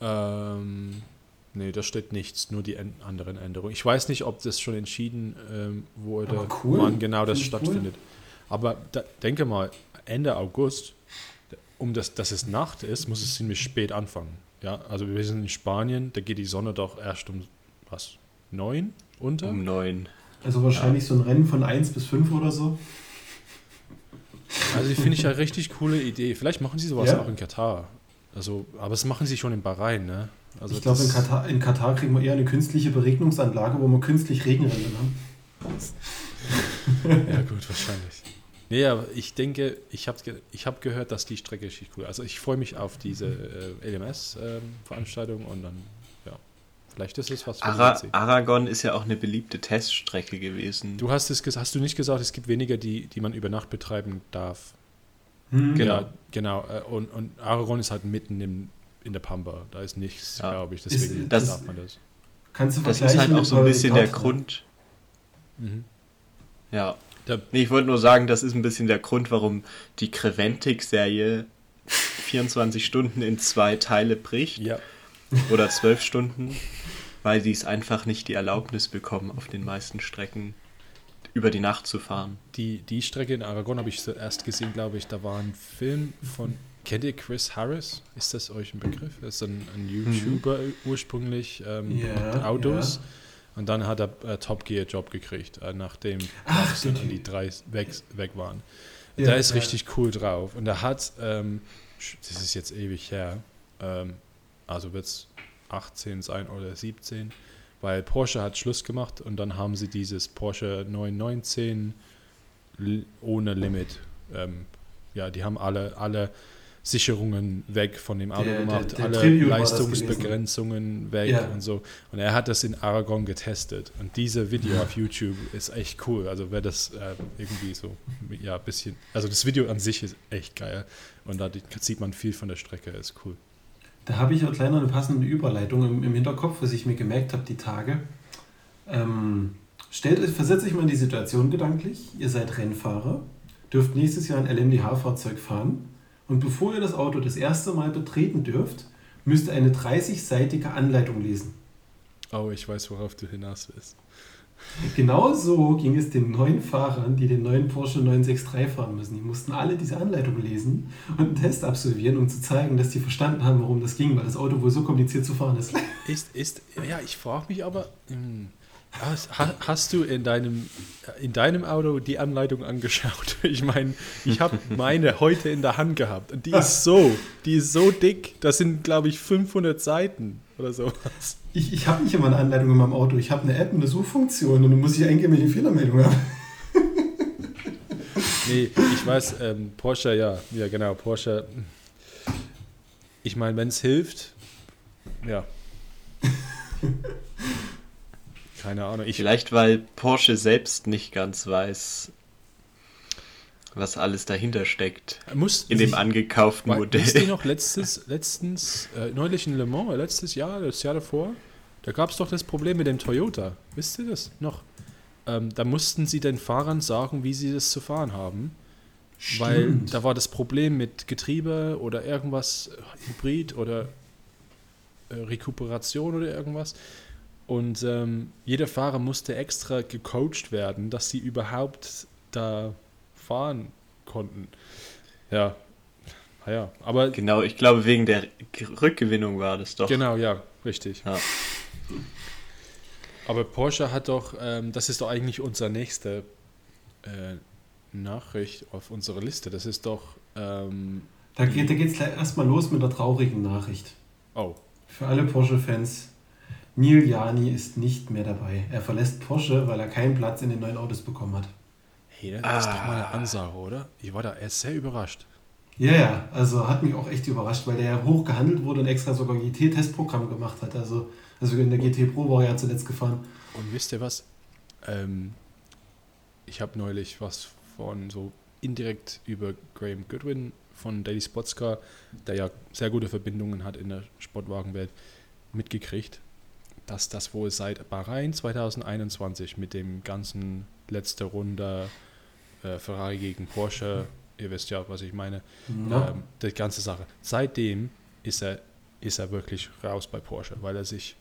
Ähm, nee, da steht nichts, nur die en- anderen Änderungen. Ich weiß nicht, ob das schon entschieden ähm, wurde, cool. wann genau das Finde ich cool. stattfindet. Aber da, denke mal, Ende August, um das, dass es Nacht ist, muss es ziemlich spät anfangen. Ja, also wir sind in Spanien, da geht die Sonne doch erst um was? Neun unter? Um neun. Also wahrscheinlich so ein Rennen von 1 bis 5 oder so. Also die finde ich ja richtig coole Idee. Vielleicht machen sie sowas Ja. auch in Katar. Also, aber das machen sie schon in Bahrain, ne? Also ich glaube, in Katar, in Katar kriegen wir eher eine künstliche Beregnungsanlage, wo wir künstlich Regenrennen haben. Ja, gut, wahrscheinlich. Nee, aber ich denke, ich habe ich hab gehört, dass die Strecke richtig cool ist. Also ich freue mich auf diese äh, LMS-Veranstaltung und dann, ja, vielleicht ist es was für Ara. Aragon ist ja auch eine beliebte Teststrecke gewesen. Du hast es hast du nicht gesagt, es gibt weniger, die, die man über Nacht betreiben darf. Hm. Genau. Ja, genau. äh, Und, und Aragon ist halt mitten im, in der Pampa. Da ist nichts, Ja. glaube ich. Deswegen Ist- das- darf man das. Kannst du das ist halt auch so ein bisschen der Grund. Mhm. Ja. Nee, ich wollte nur sagen, das ist ein bisschen der Grund, warum die Creventic-Serie 24 Stunden in zwei Teile bricht Ja. oder 12 Stunden, weil die es einfach nicht die Erlaubnis bekommen, auf den meisten Strecken über die Nacht zu fahren. Die, die Strecke in Aragon habe ich zuerst gesehen, glaube ich. Da war ein Film von. Kennt ihr Chris Harris? Ist das euch ein Begriff? Das ist ein, ein YouTuber ursprünglich ähm, Ja, mit Autos. ja. Und dann hat er äh, Top Gear Job gekriegt, äh, nachdem Ach, die drei weg, weg waren. Ja, der ist ja. richtig cool drauf. Und er hat, ähm, das ist jetzt ewig her, ähm, also wird es 18 sein oder 17, weil Porsche hat Schluss gemacht und dann haben sie dieses Porsche 919 li- ohne Limit. Ähm, ja, die haben alle, alle Sicherungen weg von dem Auto Der- der- gemacht, der alle Tribute Leistungsbegrenzungen weg Ja. und so. Und er hat das in Aragon getestet. Und diese Video auf YouTube ist echt cool. Also wer das äh, irgendwie so, ja, ein bisschen, also das Video an sich ist echt geil. Und da sieht man viel von der Strecke, ist cool. Da habe ich auch kleiner eine passende Überleitung im, im Hinterkopf, was ich mir gemerkt habe die Tage. Ähm, stellt euch, versetzt euch mal in die Situation gedanklich. Ihr seid Rennfahrer, dürft nächstes Jahr ein LMDH-Fahrzeug fahren und bevor ihr das Auto das erste Mal betreten dürft, müsst ihr eine 30-seitige Anleitung lesen. Oh, ich weiß, worauf du hinaus willst. Genau so ging es den neuen Fahrern, die den neuen Porsche 963 fahren müssen. Die mussten alle diese Anleitung lesen und einen Test absolvieren, um zu zeigen, dass die verstanden haben, warum das ging, weil das Auto wohl so kompliziert zu fahren ist. Ist, ist, ja, ich frage mich aber, hm, hast, ha- hast du in deinem, in deinem Auto die Anleitung angeschaut? [LAUGHS] Ich meine, ich habe meine heute in der Hand gehabt und die ist [LAUGHS] so, die ist so dick, das sind, glaube ich, 500 Seiten oder sowas. Ich, ich habe nicht immer eine Anleitung in meinem Auto. Ich habe eine App, eine Suchfunktion und dann muss ich eingeben, welche Fehlermeldung habe. [LAUGHS] Nee, ich weiß, ähm, Porsche, ja, ja genau, Porsche. Ich meine, wenn es hilft, ja. Keine Ahnung. Ich, Vielleicht, weil Porsche selbst nicht ganz weiß, was alles dahinter steckt muss in dem angekauften Weil, Wisst ihr Modell. noch [LAUGHS] letztes, letztens, äh, neulich in Le Mans, äh, letztes Jahr, das Jahr davor, da gab es doch das Problem mit dem Toyota. Wisst ihr das noch? Ähm, da mussten sie den Fahrern sagen, wie sie das zu fahren haben. Weil Stimmt. da war das Problem mit Getriebe oder irgendwas, Hybrid oder äh, Rekuperation oder irgendwas. Und ähm, jeder Fahrer musste extra gecoacht werden, dass sie überhaupt da fahren konnten. Ja, naja, aber Genau, ich glaube, wegen der Rückgewinnung war das doch. Genau, ja, richtig. Ja. Aber Porsche hat doch, ähm, das ist doch eigentlich unsere nächste äh, Nachricht auf unserer Liste. Das ist doch, ähm, Da geht es gleich erstmal los mit der traurigen Nachricht. oh, Für alle Porsche-Fans. Neil Jani ist nicht mehr dabei. Er verlässt Porsche, weil er keinen Platz in den neuen Autos bekommen hat. hey, das ist doch mal eine Ah. Ansage, oder? Ich war da erst sehr überrascht. Ja, ja, also hat mich auch echt überrascht, weil der ja hoch gehandelt wurde und extra sogar ein GT-Testprogramm gemacht hat. Also, also in der GT Pro war er ja zuletzt gefahren. Und wisst ihr was? Ähm, ich habe neulich was von so indirekt über Graham Goodwin von Daily Sportscar, der ja sehr gute Verbindungen hat in der Sportwagenwelt, mitgekriegt, dass das wohl seit Bahrain 2021 mit dem ganzen letzte Runde äh, Ferrari gegen Porsche, [LAUGHS] ihr wisst ja, was ich meine, Ja. ähm, die ganze Sache. Seitdem ist er, ist er wirklich raus bei Porsche, weil er sich,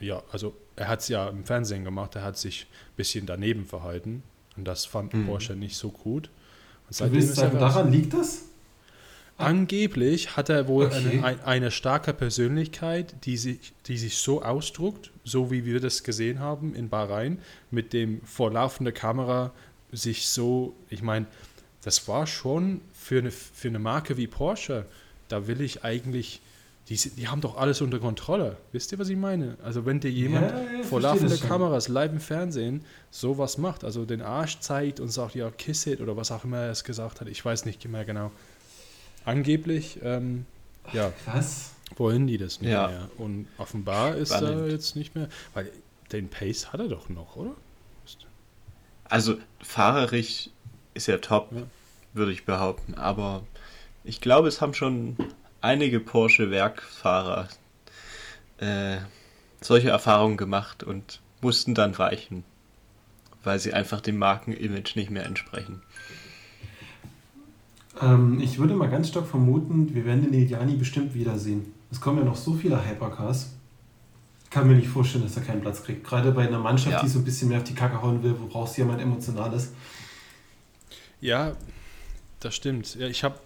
ja, also er hat es ja im Fernsehen gemacht, er hat sich ein bisschen daneben verhalten und das fand Mhm. Porsche nicht so gut. Und Du willst sagen, daran liegt das? Angeblich hat er wohl Okay. eine, ein- eine starke Persönlichkeit, die sich, die sich so ausdruckt, so wie wir das gesehen haben in Bahrain, mit dem vor laufender Kamera sich so, ich meine, das war schon für eine, für eine Marke wie Porsche, da will ich eigentlich, die, die haben doch alles unter Kontrolle. Wisst ihr, was ich meine? Also wenn dir jemand Ja, ja, vor laufender. Kameras live im Fernsehen sowas macht, also den Arsch zeigt und sagt, ja, kiss it oder was auch immer er es gesagt hat, ich weiß nicht mehr genau. Angeblich, ähm, ja, Krass. wollen die das nicht Ja. mehr. Und offenbar ist er jetzt nicht mehr, weil den Pace hat er doch noch, oder? Also fahrerisch ist er top, Ja. würde ich behaupten. Aber ich glaube, es haben schon einige Porsche-Werkfahrer äh, solche Erfahrungen gemacht und mussten dann weichen, weil sie einfach dem Markenimage nicht mehr entsprechen. Ähm, ich würde mal ganz stark vermuten, wir werden den Iliani bestimmt wiedersehen. Es kommen ja noch so viele Hypercars. Ich kann mir nicht vorstellen, dass er keinen Platz kriegt. Gerade bei einer Mannschaft, Ja. die so ein bisschen mehr auf die Kacke hauen will, wo brauchst du jemand Emotionales? Ja, das stimmt. Ja, ich habe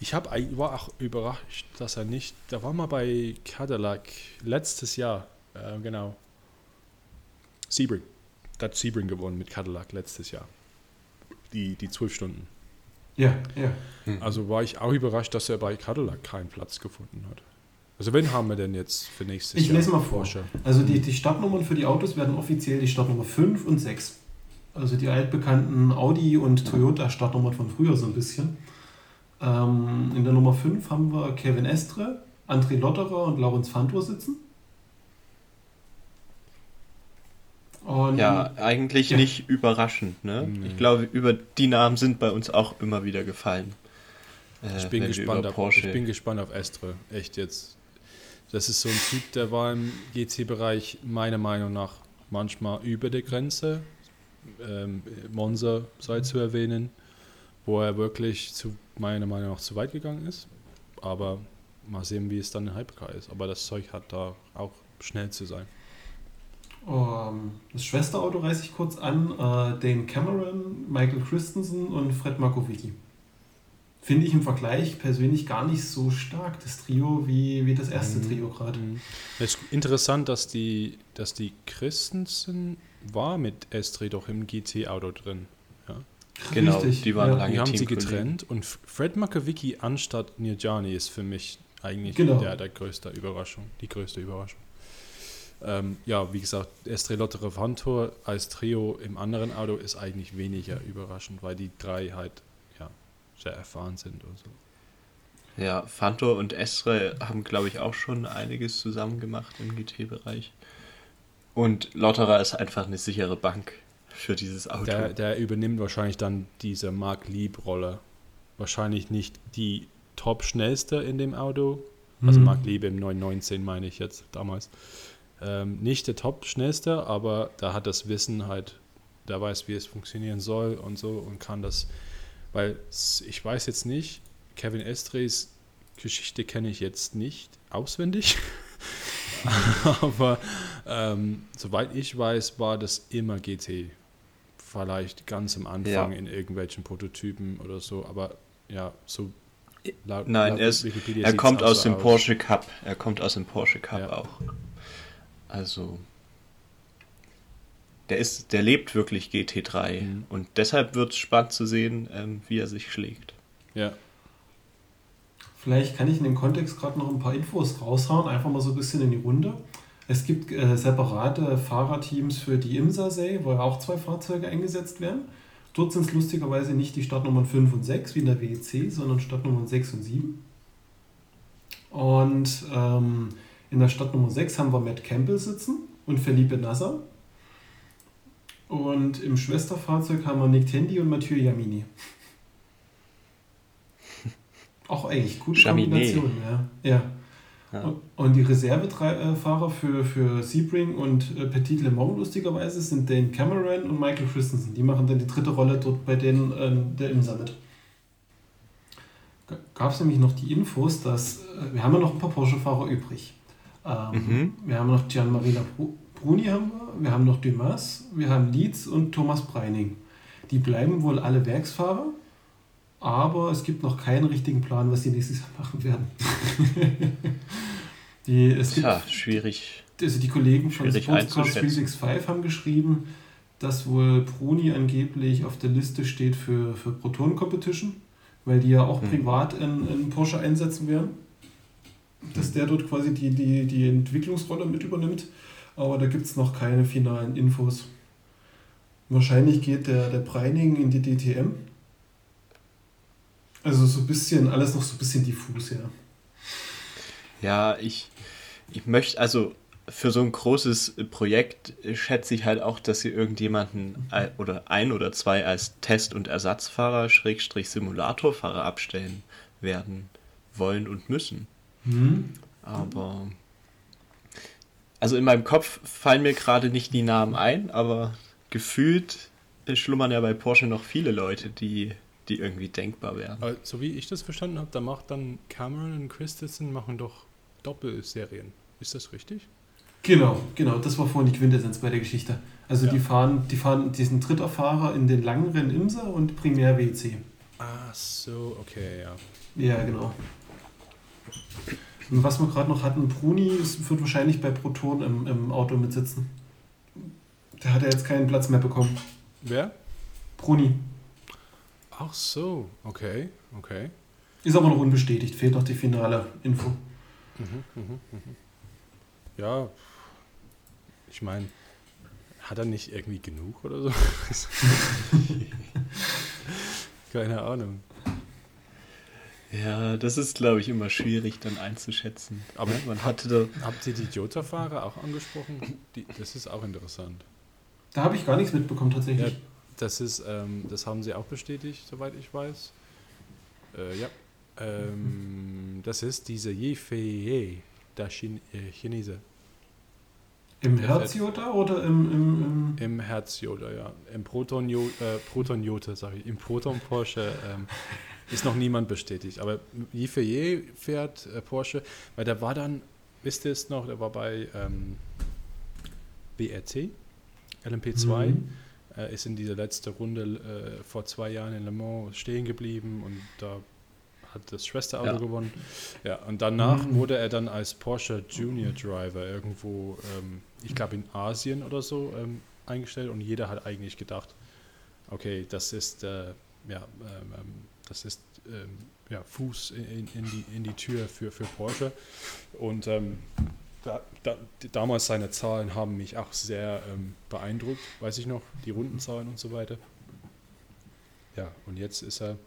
ich hab, war auch überrascht, dass er nicht, da war mal bei Cadillac letztes Jahr, äh, genau, Sebring. Da hat Sebring gewonnen mit Cadillac letztes Jahr. Die, die zwölf Stunden. Ja, ja. Also war ich auch überrascht, dass er bei Cadillac keinen Platz gefunden hat. Also wen haben wir denn jetzt für nächstes Ich Jahr? lese mal vor. Porsche? Also die, die Startnummern für die Autos werden offiziell die Startnummer 5 und 6. Also die altbekannten Audi und Toyota Startnummern von früher so ein bisschen. Ähm, in der Nummer 5 haben wir Kevin Estre, André Lotterer und Laurens Fantor sitzen. Und Ja, eigentlich Ja. nicht überraschend. Ne? Nee. Ich glaube, über die Namen sind bei uns auch immer wieder gefallen. Äh, Ich bin, gespannt auf, Porsche. ich bin gespannt auf Estre. Echt jetzt. Das ist so ein Typ, der war im GC-Bereich meiner Meinung nach manchmal über der Grenze. Ähm, Monza sei zu erwähnen, wo er wirklich zu meiner Meinung nach zu weit gegangen ist. Aber mal sehen, wie es dann in Hypercar ist. Aber das Zeug hat da auch schnell zu sein. Ähm, das Schwesterauto reiße ich kurz an. Äh, Dane Cameron, Michael Christensen und Fred Markovicki. Finde ich im Vergleich persönlich gar nicht so stark, das Trio, wie, wie das erste Mhm. Trio gerade. Es ist interessant, dass die, dass die Christensen war mit Estre doch im GT-Auto drin. Ja. Genau, Richtig, die waren ja. lange Die haben sie getrennt und Fred Makowicki anstatt Nirjani ist für mich eigentlich Genau. der, der größte Überraschung, die größte Überraschung. Ähm, ja, wie gesagt, Estre Lottere Vantor als Trio im anderen Auto ist eigentlich weniger überraschend, weil die drei halt ja, sehr erfahren sind und so. Ja, Fantor und Estre haben, glaube ich, auch schon einiges zusammen gemacht im GT-Bereich. Und Lotterer ist einfach eine sichere Bank für dieses Auto. Der, der übernimmt wahrscheinlich dann diese Mark Lieb-Rolle. Wahrscheinlich nicht die top schnellste in dem Auto. Also Mhm. Mark Lieb im 919 meine ich jetzt damals. Ähm, nicht der top schnellste, aber da hat das Wissen halt, der weiß, wie es funktionieren soll und so und kann das, weil ich weiß jetzt nicht, Kevin Estres Geschichte kenne ich jetzt nicht auswendig. [LAUGHS] aber ähm, soweit ich weiß, war das immer GT. Vielleicht ganz am Anfang Ja. in irgendwelchen Prototypen oder so, aber ja, so laut, Nein, laut er, ist, er kommt aus so dem Porsche Cup. Er kommt aus dem Porsche Cup Ja. auch. Also, der ist, der lebt wirklich GT3 Mhm. und deshalb wird es spannend zu sehen, ähm, wie er sich schlägt. Ja, Vielleicht kann ich in dem Kontext gerade noch ein paar Infos raushauen, einfach mal so ein bisschen in die Runde. Es gibt äh, separate Fahrerteams für die Imsa-See, wo ja auch zwei Fahrzeuge eingesetzt werden. Dort sind es lustigerweise nicht die Startnummern 5 und 6 wie in der WEC, sondern Startnummern 6 und 7. Und ähm, in der Startnummer 6 haben wir Matt Campbell sitzen und Felipe Nasser. Und im Schwesterfahrzeug haben wir Nick Tandy und Mathieu Yamini. [LAUGHS] Auch eigentlich gute Chaminet. Kombination, ja. ja. ja. Und, die Reservefahrer für, für Sebring und äh, Petit Le Mans lustigerweise sind Dane Cameron und Michael Christensen. Die machen dann die dritte Rolle dort bei denen ähm, der IMSA mit. Gab es nämlich noch die Infos, dass äh, wir haben ja noch ein paar Porsche-Fahrer übrig. Ähm, mhm. Wir haben noch Gianmarina Bruni, haben wir, wir haben noch Dumas, wir haben Leeds und Thomas Breining. Die bleiben wohl alle Werksfahrer, aber es gibt noch keinen richtigen Plan, was sie nächstes Jahr [LAUGHS] machen werden. [LAUGHS] die, es Tja, gibt, schwierig. Also die Kollegen von Sportscars 365 haben geschrieben, dass wohl Bruni angeblich auf der Liste steht für, für Proton Competition, weil die ja auch hm. privat in, in Porsche einsetzen werden dass der dort quasi die, die, die Entwicklungsrolle mit übernimmt. Aber da gibt es noch keine finalen Infos. Wahrscheinlich geht der, der Breining in die DTM. Also so ein bisschen, alles noch so ein bisschen diffus, ja. Ja, ich, ich möchte, also für so ein großes Projekt schätze ich halt auch, dass sie irgendjemanden oder ein oder zwei als Test- und Ersatzfahrer, Schrägstrich Simulatorfahrer abstellen werden wollen und müssen. Mhm. Aber. Also in meinem Kopf fallen mir gerade nicht die Namen ein, aber gefühlt schlummern ja bei Porsche noch viele Leute, die, die irgendwie denkbar wären. Aber so wie ich das verstanden habe, da macht dann Cameron und Christensen machen doch Doppelserien. Ist das richtig? Genau, genau, das war vorhin die Quintessenz bei der Geschichte. Also ja. die fahren, die fahren diesen dritter Fahrer in den langen Rennen Imsa und Primär WC. Ah, so, okay, ja. Ja, genau. Und was wir gerade noch hatten, Bruni wird wahrscheinlich bei Proton im, im Auto mitsitzen. Der hat ja jetzt keinen Platz mehr bekommen. Wer? Bruni. Ach so, okay, okay. Ist aber noch unbestätigt, fehlt noch die finale Info. Mhm, mh, mh. Ja, ich meine, hat er nicht irgendwie genug oder so? [LAUGHS] Keine Ahnung. Ja, das ist, glaube ich, immer schwierig dann einzuschätzen. Aber ja, man hatte da habt ihr die Jota-Fahrer auch angesprochen? Die, das ist auch interessant. Da habe ich gar nichts mitbekommen tatsächlich. Ja, das ist, ähm, das haben sie auch bestätigt, soweit ich weiß. Äh, ja. Ähm, das ist diese Ye Fei der Chin äh, Chinese. Im Herz-Jota oder im, im, im Im Herz-Jota, ja. Im Proton-Jota, äh, Proton sage ich, im Proton-Porsche ähm, ist noch niemand bestätigt. Aber je für je fährt äh, Porsche, weil der war dann, wisst ihr es noch, der war bei ähm, BRC, LMP2, mhm. äh, ist in dieser letzten Runde äh, vor zwei Jahren in Le Mans stehen geblieben und da hat das Schwesterauto ja. gewonnen. Ja, und danach mhm. wurde er dann als Porsche Junior Driver irgendwo, ähm, ich glaube in Asien oder so, ähm, eingestellt und jeder hat eigentlich gedacht, okay, das ist äh, ja, ähm, ähm das ist ähm, ja, Fuß in, in, die, in die Tür für, für Porsche. Und ähm, da, da, damals seine Zahlen haben mich auch sehr ähm, beeindruckt, weiß ich noch, die Rundenzahlen und so weiter. Ja, und jetzt ist er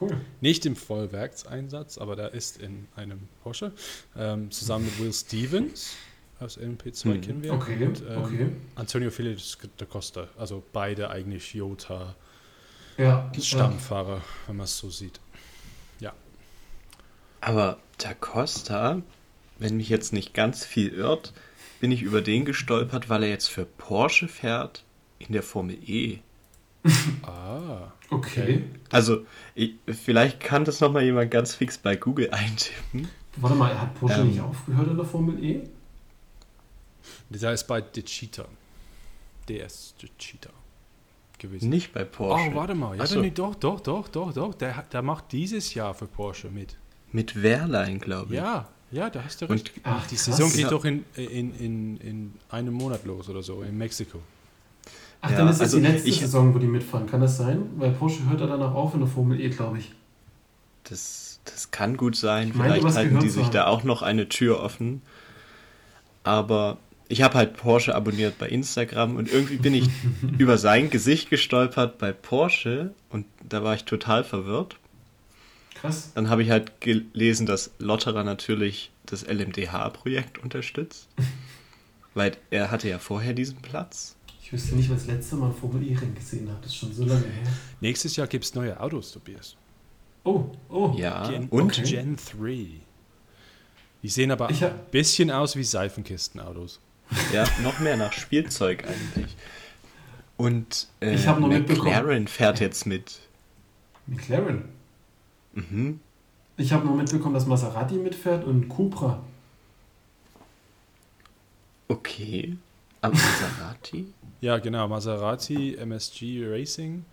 cool. nicht im Vollwerkseinsatz, aber da ist in einem Porsche ähm, zusammen mit Will Stevens aus MP2 hm. kennen wir okay, und ähm, okay. Antonio Felix da Costa, also beide eigentlich Jota ja, Stammfahrer, ja. wenn man es so sieht. Ja. Aber Da Costa, wenn mich jetzt nicht ganz viel irrt, bin ich über den gestolpert, weil er jetzt für Porsche fährt in der Formel E. [LAUGHS] ah, okay. Also, ich, vielleicht kann das nochmal jemand ganz fix bei Google eintippen. Warte mal, hat Porsche ähm, nicht aufgehört in der Formel E? Der ist bei De Cheetah. DS De Cheetah gewesen. Nicht bei Porsche. Oh, warte mal. Ja, so. doch, doch, doch, doch, doch. Der, der macht dieses Jahr für Porsche mit. Mit Wehrlein, glaube ich. Ja, ja, da hast du recht. Und, Ach, die Saison geht doch in, in, in, in einem Monat los oder so, in Mexiko. Ach, ja, dann ist das also die letzte ich, Saison, wo die mitfahren. Kann das sein? Weil Porsche hört er danach auf in der Formel E, glaube ich. Das, das kann gut sein. Meine, Vielleicht halten die sich da auch noch eine Tür offen. Aber ich habe halt Porsche abonniert bei Instagram und irgendwie bin ich [LAUGHS] über sein Gesicht gestolpert bei Porsche und da war ich total verwirrt. Krass. Dann habe ich halt gelesen, dass Lotterer natürlich das LMDH-Projekt unterstützt, [LAUGHS] weil er hatte ja vorher diesen Platz. Ich wüsste nicht, was das letzte Mal Formel E-Rennen gesehen habe. Das ist schon so lange her. Nächstes Jahr gibt es neue Autos, Tobias. Oh, oh. Ja, Gen, und okay. Gen 3. Die sehen aber Ich ein bisschen aus wie Seifenkistenautos. Ja, noch mehr nach Spielzeug eigentlich. Und äh, Ich mitbekommen- McLaren fährt jetzt mit. McLaren. Mhm. Ich habe nur mitbekommen, dass Maserati mitfährt und Cupra. Okay. Am Maserati? Ja, genau. Maserati, MSG Racing,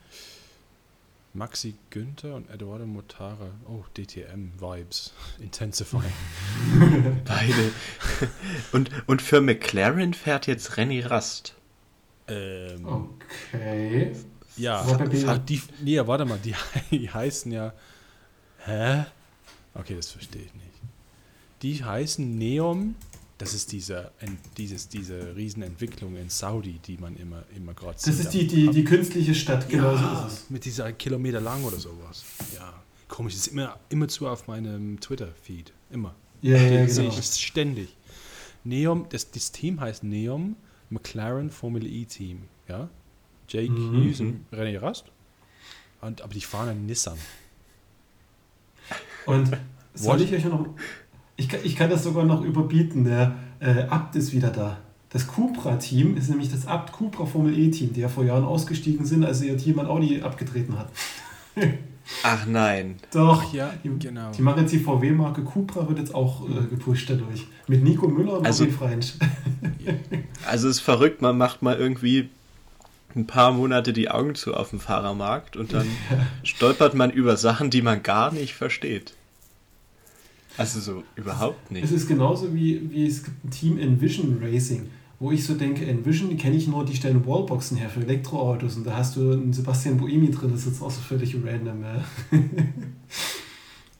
Maxi Günther und Eduardo Motara. Oh, DTM-Vibes. [LAUGHS] Intensifying. [LAUGHS] Beide. Und, und für McLaren fährt jetzt Renny Rast. ähm, Okay. Ja, die, nee, warte mal, die, [LAUGHS] die heißen ja. Hä? Okay, das verstehe ich nicht. Die heißen Neom. Das ist diese, dieses, diese Riesenentwicklung in Saudi, die man immer, immer gerade Das ist die, die, die künstliche Stadt, genau so ja, ist es. mit dieser Kilometer lang oder sowas. Ja, komisch. Das ist immer, immer zu auf meinem Twitter-Feed. Immer. Ja, ja, Den ja, sehe genau. ich ständig. Neom, das, das Team heißt Neom McLaren Formel E Team. Ja? Jake Mhm. Hughes und René Rast. Und, aber die fahren einen Nissan. Und soll What? ich euch noch. Ich kann, ich kann das sogar noch überbieten. Der äh, Abt ist wieder da. Das Cupra-Team ist nämlich das Abt Cupra Formel E-Team, die ja vor Jahren ausgestiegen sind, als ihr Team an Audi abgetreten hat. [LAUGHS] Ach nein. Doch. Ach ja, die, genau. Die machen jetzt die VW-Marke Cupra, wird jetzt auch äh, gepusht dadurch. Mit Nico Müller und Also- Robin French. [LAUGHS] Also es ist verrückt, man macht mal irgendwie ein paar Monate die Augen zu auf dem Fahrermarkt und dann [LAUGHS] stolpert man über Sachen, die man gar nicht versteht. Also so überhaupt Es nicht. ist genauso wie, wie es gibt ein Team Envision Racing, wo ich so denke, Envision, kenne ich nur, die stellen Wallboxen her für Elektroautos und da hast du einen Sebastian Buemi drin, das ist jetzt auch so völlig random. Ja. [LAUGHS]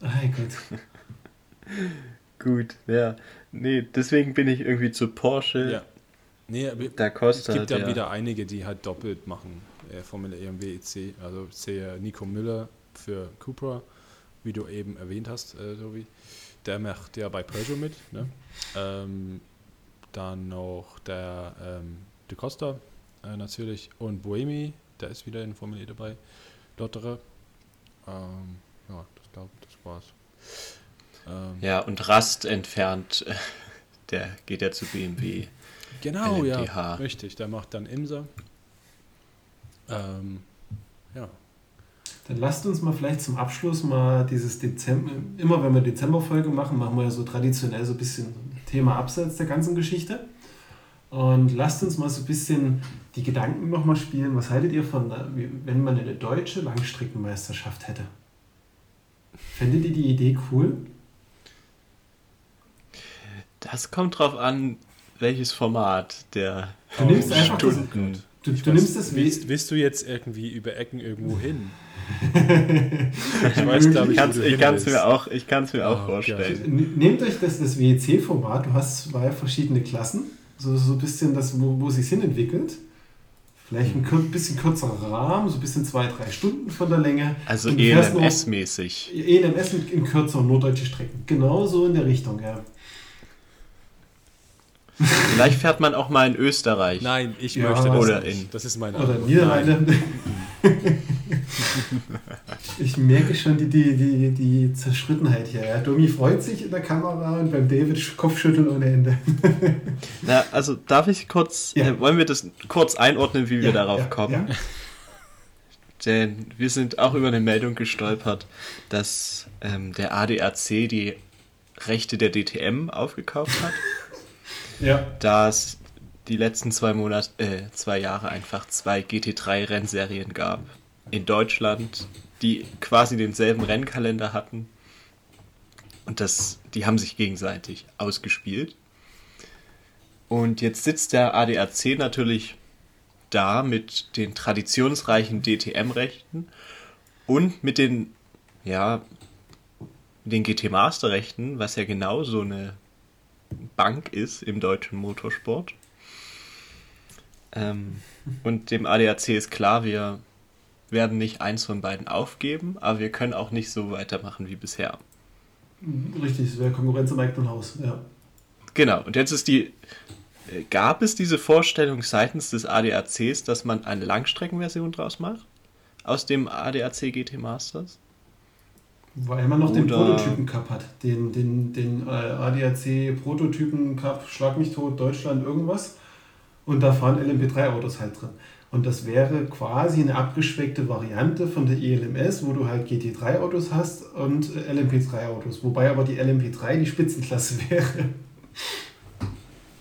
Ay Gott. Gut, ja. Nee, deswegen bin ich irgendwie zu Porsche, Ja. Nee, aber da es Costa. gibt ja der, wieder einige, die halt doppelt machen. Äh, Formel E und WEC. Also ich sehe Nico Müller für Cupra, wie du eben erwähnt hast, äh, Tobi. Der macht ja bei Peugeot mit. Ne? Ähm, dann noch der ähm, De Costa äh, natürlich und Boemi, der ist wieder in Formel E dabei. Lotterer. Ähm, ja, das glaube das war's. Ähm, Ja, und Rast entfernt, äh, der geht ja zu BMW. Genau, ja, LMDH. richtig. Der macht dann Imsa. Ähm, ja. Dann lasst uns mal vielleicht zum Abschluss mal dieses Dezember, immer wenn wir Dezemberfolge machen, machen wir ja so traditionell so ein bisschen Thema abseits der ganzen Geschichte. Und lasst uns mal so ein bisschen die Gedanken nochmal spielen. Was haltet ihr von, wenn man eine deutsche Langstreckenmeisterschaft hätte? Fändet ihr die Idee cool? Das kommt drauf an, welches Format der Du nimmst einfach das, Stunden. du, Ich du weiß, nimmst das willst, willst du jetzt irgendwie über Ecken irgendwo hin? Ich weiß, glaube Ich ich, kann es mir auch, ich kann's mir auch Oh, vorstellen. Nehmt euch das, das WEC-Format, du hast zwei verschiedene Klassen, so, so ein bisschen das, wo, wo es sich hin entwickelt. Vielleicht ein bisschen kürzerer Rahmen, so ein bisschen zwei, drei Stunden von der Länge. Also ELMS-mäßig. ELMS mit in kürzer, nur deutsche Strecken. Genau so in der Richtung, ja. Vielleicht fährt man auch mal in Österreich. Nein, ich Ja. möchte das Oder nicht. in- Das ist meine Oder Antwort. Niederlande. [LAUGHS] ich merke schon die, die, die, die Zerschrittenheit hier. Ja. Domi freut sich in der Kamera und beim David Kopfschütteln ohne Ende. [LAUGHS] Na, also darf ich kurz, Ja. äh, wollen wir das kurz einordnen, wie wir Ja, darauf kommen? [LAUGHS] Denn wir sind auch über eine Meldung gestolpert, dass ähm, der ADAC die Rechte der DTM aufgekauft hat, [LAUGHS] Ja. da es die letzten zwei Monate, äh, zwei Jahre einfach zwei GT3-Rennserien gab in Deutschland, die quasi denselben Rennkalender hatten. Und das, die haben sich gegenseitig ausgespielt. Und jetzt sitzt der ADAC natürlich da mit den traditionsreichen DTM-Rechten und mit den, ja, den GT Master-Rechten, was ja genau so eine Bank ist im deutschen Motorsport. Ähm, und dem ADAC ist klar, wir werden nicht eins von beiden aufgeben, aber wir können auch nicht so weitermachen wie bisher. Richtig, es wäre Konkurrenz im eigenen Haus. Ja. Genau, und jetzt ist die. äh, Gab es diese Vorstellung seitens des ADACs, dass man eine Langstreckenversion draus macht? Aus dem ADAC GT Masters? Weil man noch den Oder- Prototypen Cup hat. Den, den, den äh, ADAC Prototypen Cup, Schlag mich tot, Deutschland, irgendwas. Und da fahren LMP3-Autos halt drin. Und das wäre quasi eine abgeschweckte Variante von der ELMS, wo du halt GT3-Autos hast und äh, LMP3-Autos. Wobei aber die LMP3 die Spitzenklasse [LAUGHS] wäre.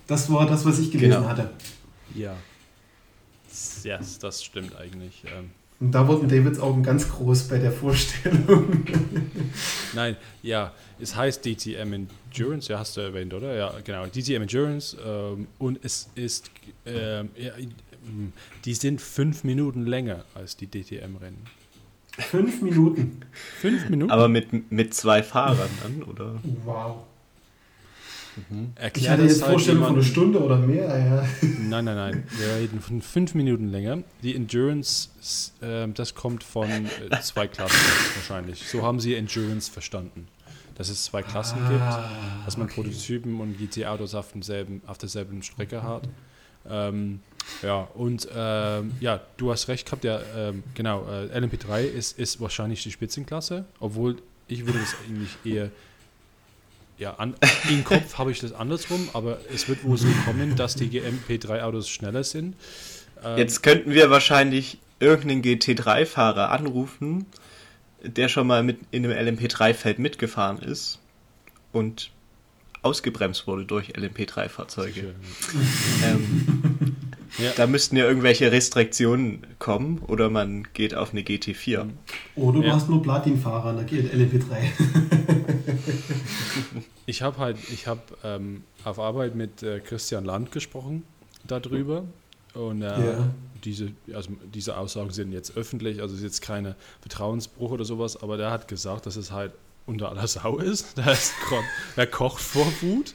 Das war das, was ich gelesen Genau. hatte. Ja. Ja, das stimmt eigentlich. Ähm, Und da wurden Davids Augen ganz groß bei der Vorstellung. [LAUGHS] nein, ja, es heißt DTM Endurance, ja, hast du erwähnt, oder? Ja, genau, DTM Endurance ähm, und es ist, ähm, die sind fünf Minuten länger als die DTM-Rennen. Fünf Minuten. Fünf Minuten? Aber mit, mit zwei Fahrern dann, oder? Wow. Ich Erklär hatte jetzt halt Vorstellung von einer Stunde oder mehr. Ja. Nein, nein, nein. Wir reden von fünf Minuten länger. Die Endurance, ähm, das kommt von äh, zwei Klassen wahrscheinlich. So haben sie Endurance verstanden. Dass es zwei Klassen gibt, dass man Ah, okay. Prototypen und GT-Autos auf, demselben- auf derselben Strecke hat. Ähm, ja, und ähm, ja, du hast recht gehabt, ja, ähm, genau, äh, LMP3 ist, ist wahrscheinlich die Spitzenklasse, obwohl ich würde das eigentlich eher, ja, an, im Kopf habe ich das andersrum, aber es wird wohl so kommen, dass die MP3-Autos schneller sind. Ähm, Jetzt könnten wir wahrscheinlich irgendeinen GT3-Fahrer anrufen, der schon mal mit in einem LMP3-Feld mitgefahren ist und ausgebremst wurde durch LMP3-Fahrzeuge. Ähm, Ja. Da müssten ja irgendwelche Restriktionen kommen oder man geht auf eine GT4. Oder du Ja. hast nur Platinfahrer, da geht LMP3. [LAUGHS] Ich habe halt, ich habe ähm, auf Arbeit mit äh, Christian Land gesprochen darüber und äh, Ja. diese, also diese Aussagen sind jetzt öffentlich, also es ist jetzt keine Vertrauensbruch oder sowas, aber der hat gesagt, dass es halt unter aller Sau ist. [LAUGHS] Der, ist der kocht vor Wut,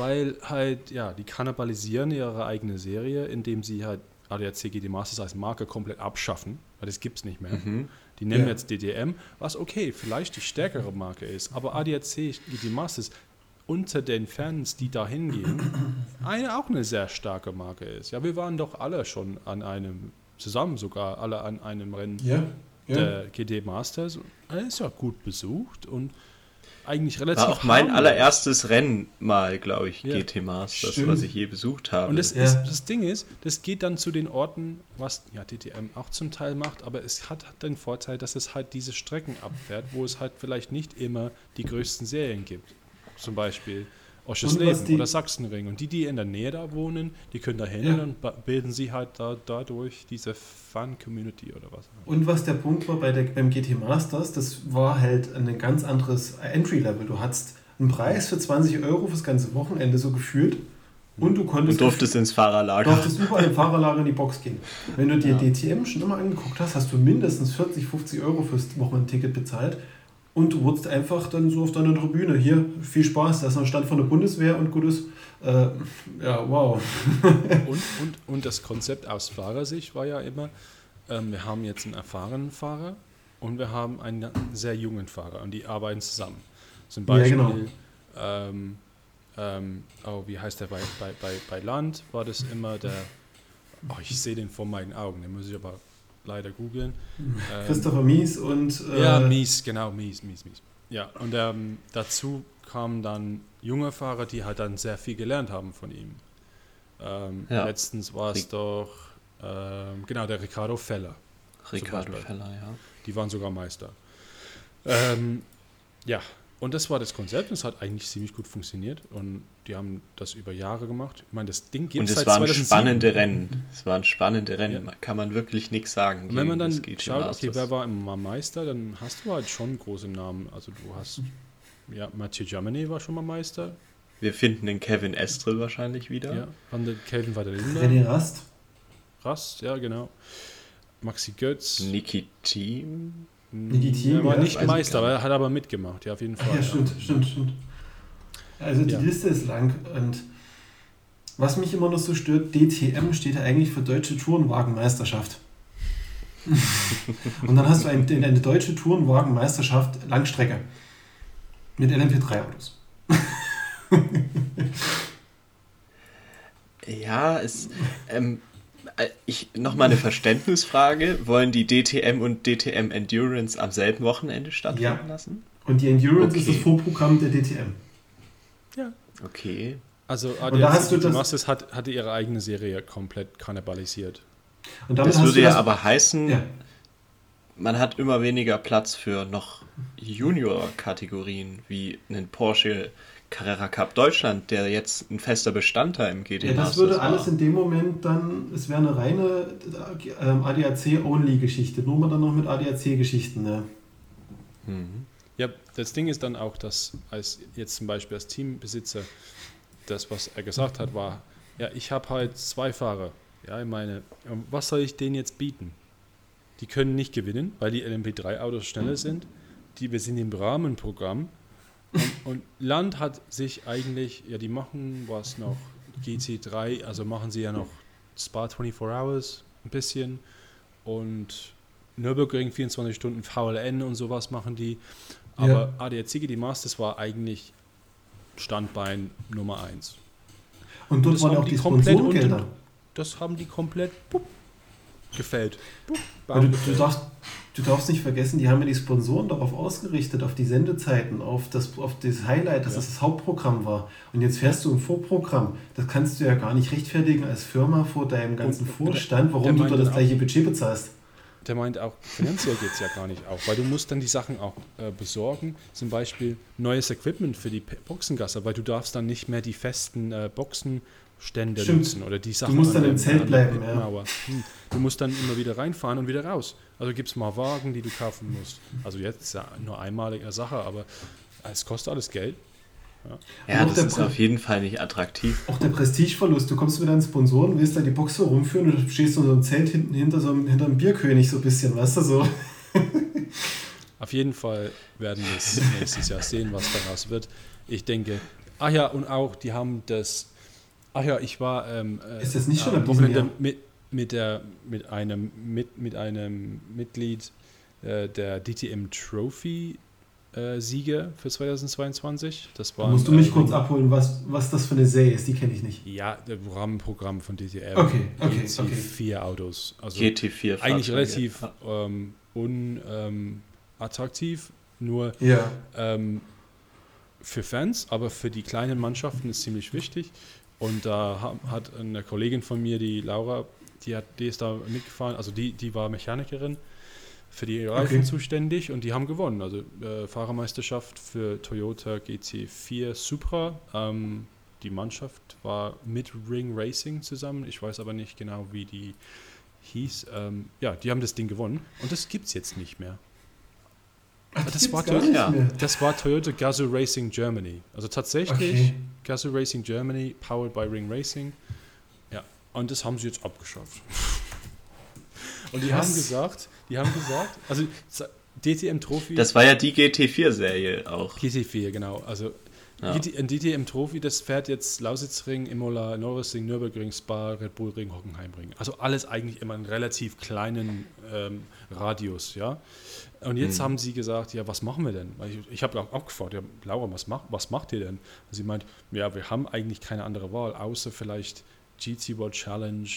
weil halt, ja, die kannibalisieren ihre eigene Serie, indem sie halt ADAC GT Masters als Marke komplett abschaffen, weil das gibt es nicht mehr. Die nehmen Ja. jetzt DTM, was okay, vielleicht die stärkere Marke ist, aber ADAC GT Masters unter den Fans, die da hingehen, eine auch eine sehr starke Marke ist. Ja, wir waren doch alle schon an einem, zusammen sogar, alle an einem Rennen Ja. ja. der GT Masters. Er ist ja gut besucht und eigentlich relativ War auch mein harmlos. allererstes Rennen mal, glaube ich, Ja. GT Masters, Stimmt. was ich je besucht habe. Und das, Ja. ist, das Ding ist, das geht dann zu den Orten, was ja DTM auch zum Teil macht, aber es hat, hat den Vorteil, dass es halt diese Strecken abfährt, wo es halt vielleicht nicht immer die größten Serien gibt. Zum Beispiel Oschersleben oder Sachsenring. Und die, die in der Nähe da wohnen, die können da hin Ja. und bilden sie halt da, dadurch diese Fun-Community oder was. Und was der Punkt war bei der, beim GT Masters, das war halt ein ganz anderes Entry-Level. Du hattest einen Preis für 20 Euro fürs ganze Wochenende so gefühlt und du konntest, und durftest ins Fahrerlager. durftest überall im [LAUGHS] Fahrerlager in die Box gehen. Wenn du dir Ja. DTM schon immer angeguckt hast, hast du mindestens 40, 50 Euro fürs Wochenendticket bezahlt und du wurdest einfach dann so auf deiner Tribüne, hier, viel Spaß, da ist ein Stand von der Bundeswehr und gutes, äh, ja, wow. [LAUGHS] Und, und, und das Konzept aus Fahrersicht war ja immer, ähm, wir haben jetzt einen erfahrenen Fahrer und wir haben einen sehr jungen Fahrer und die arbeiten zusammen. Zum Ja, Beispiel, genau. ähm, ähm, oh, wie heißt der bei, bei, bei, bei Land, war das immer der, oh, ich sehe den vor meinen Augen, den muss ich aber leider googeln. Ähm, Christopher Mies und äh, ja, Mies, genau, Mies, Mies, Mies. Ja, und ähm, dazu kamen dann junge Fahrer, die halt dann sehr viel gelernt haben von ihm. Ähm, Ja. Letztens war es doch, ähm, genau, der Ricardo Feller. Ricardo. Feller, ja. Die waren sogar Meister. Ähm, ja, und das war das Konzept. Es hat eigentlich ziemlich gut funktioniert und die haben das über Jahre gemacht. Ich meine, das Ding gibt Und es es seit waren 2007. spannende Rennen. Es waren spannende Rennen. Ja. Kann man wirklich nichts sagen. Und wenn man dann schaut, okay, wer war immer Meister, dann hast du halt schon große Namen. Also du hast, ja, Mathieu Germany war schon mal Meister. Wir finden den Kevin Estrel wahrscheinlich wieder. Ja, Kelvin war der Linder. René Rast. Rast, ja, genau. Maxi Götz. Niki Team. Niki Thiem, Er war ja, nicht ich Meister, aber er hat aber mitgemacht, ja, auf jeden Fall. Ja, stimmt, stimmt, stimmt. Also die Ja. Liste ist lang und was mich immer noch so stört, DTM steht ja eigentlich für Deutsche Tourenwagenmeisterschaft. [LAUGHS] und dann hast du ein, eine deutsche Tourenwagenmeisterschaft Langstrecke mit LMP3-Autos. Ja, es. Ähm, Äh, ich, noch mal eine Verständnisfrage. Wollen die DTM und DTM Endurance am selben Wochenende stattfinden Ja. lassen? Und die Endurance ist Okay. das Vorprogramm der DTM. Ja. Okay. Also Und da hast du die das- Masters hat, hatte ihre eigene Serie komplett kannibalisiert. Und damit Das hast würde du ja das, aber heißen, Ja. man hat immer weniger Platz für noch Junior-Kategorien wie einen Porsche Carrera Cup Deutschland, der jetzt ein fester Bestandteil im GT Ja, das würde war. alles in dem Moment dann, es wäre eine reine ähm, ADAC-Only-Geschichte, nur mal dann noch mit ADAC-Geschichten. Ne? Mhm. Ja, das Ding ist dann auch, dass als jetzt zum Beispiel als Teambesitzer das, was er gesagt hat, war, ja, ich habe halt zwei Fahrer. Ja, ich meine, was soll ich denen jetzt bieten? Die können nicht gewinnen, weil die LMP3-Autos schneller sind. Die, wir sind im Rahmenprogramm. Und, und Land hat sich eigentlich, ja, die machen was noch, GC3, also machen sie ja noch Spa 24 Hours ein bisschen und Nürburgring 24 Stunden VLN und sowas machen die. Aber ADAC, die Masters war eigentlich Standbein Nummer 1. Und dort Das waren haben auch die die komplett Sponsorengelder. unten- Das haben die komplett gefällt. Du, du, darfst, du darfst nicht vergessen, die haben ja die Sponsoren darauf ausgerichtet, auf die Sendezeiten, auf das, auf das Highlight, dass Ja. das das Hauptprogramm war. Und jetzt fährst du im Vorprogramm. Das kannst du ja gar nicht rechtfertigen als Firma vor deinem ganzen Und- Vorstand, warum du da das gleiche Budget bezahlst. Der meint auch, finanziell geht es ja gar nicht auf, weil du musst dann die Sachen auch äh, besorgen, zum Beispiel neues Equipment für die Boxengasse, weil du darfst dann nicht mehr die festen äh, Boxenstände Stimmt. nutzen oder die Sachen. musst an dann im Zelt bleiben, ja. Hm. Du musst dann immer wieder reinfahren und wieder raus. Also gibt es mal Wagen, die du kaufen musst. Also jetzt ist ja nur einmalige Sache, aber es kostet alles Geld. Ja, Und auch das ist Pre- auf jeden Fall nicht attraktiv. Auch der Prestigeverlust. Du kommst mit deinen Sponsoren, willst da die Boxer rumführen und du stehst in so einem Zelt hinten hinter so einem, hinter einem Bierkönig so ein bisschen, weißt du so. [LAUGHS] Auf jeden Fall werden wir es nächstes Jahr sehen, was daraus wird. Ich denke, ach ja, und auch, die haben das, ach ja, ich war ähm, äh, Ist das nicht schon am Wochenende mit, mit, der, mit, einem, mit, mit einem Mitglied äh, der DTM Trophy äh, Sieger für 2022. Das Da war musst du mich kurz abholen, was, was das für eine Serie ist, die kenne ich nicht. Ja, der Rahmenprogramm von DTM. Okay, okay, GT okay. Vier Autos. Also GT4 eigentlich relativ ähm, unattraktiv, nur Ja. ähm, für Fans, aber für die kleinen Mannschaften ist ziemlich wichtig. Und da ha- hat eine Kollegin von mir, die Laura, die, hat, die ist da mitgefahren, also die, die war Mechanikerin, für die Reifen Okay. zuständig und die haben gewonnen. Also äh, Fahrermeisterschaft für Toyota GC4 Supra. Ähm, die Mannschaft war mit Ring Racing zusammen. Ich weiß aber nicht genau, wie die hieß. Ähm, ja, die haben das Ding gewonnen und das gibt es jetzt nicht mehr. Ach, das war mehr. Das war Toyota Gazoo Racing Germany. Also tatsächlich Okay. Gazoo Racing Germany, powered by Ring Racing. Ja, und das haben sie jetzt abgeschafft. [LAUGHS] Und die Krass. haben gesagt, die haben gesagt, also DTM Trophy, Das war ja die GT4-Serie auch. GT4, genau. Also Ja. Ein DTM Trophy, das fährt jetzt Lausitzring, Imola, Norrisring, Nürburgring, Spa, Red Bull Ring, Hockenheimring. Also alles eigentlich immer einen relativ kleinen ähm, Radius, ja. Und jetzt Mhm. haben sie gesagt, ja, was machen wir denn? Ich, ich habe auch gefragt, ja, Laura, was, macht, was macht ihr denn? Und sie meint, ja, wir haben eigentlich keine andere Wahl, außer vielleicht GT World Challenge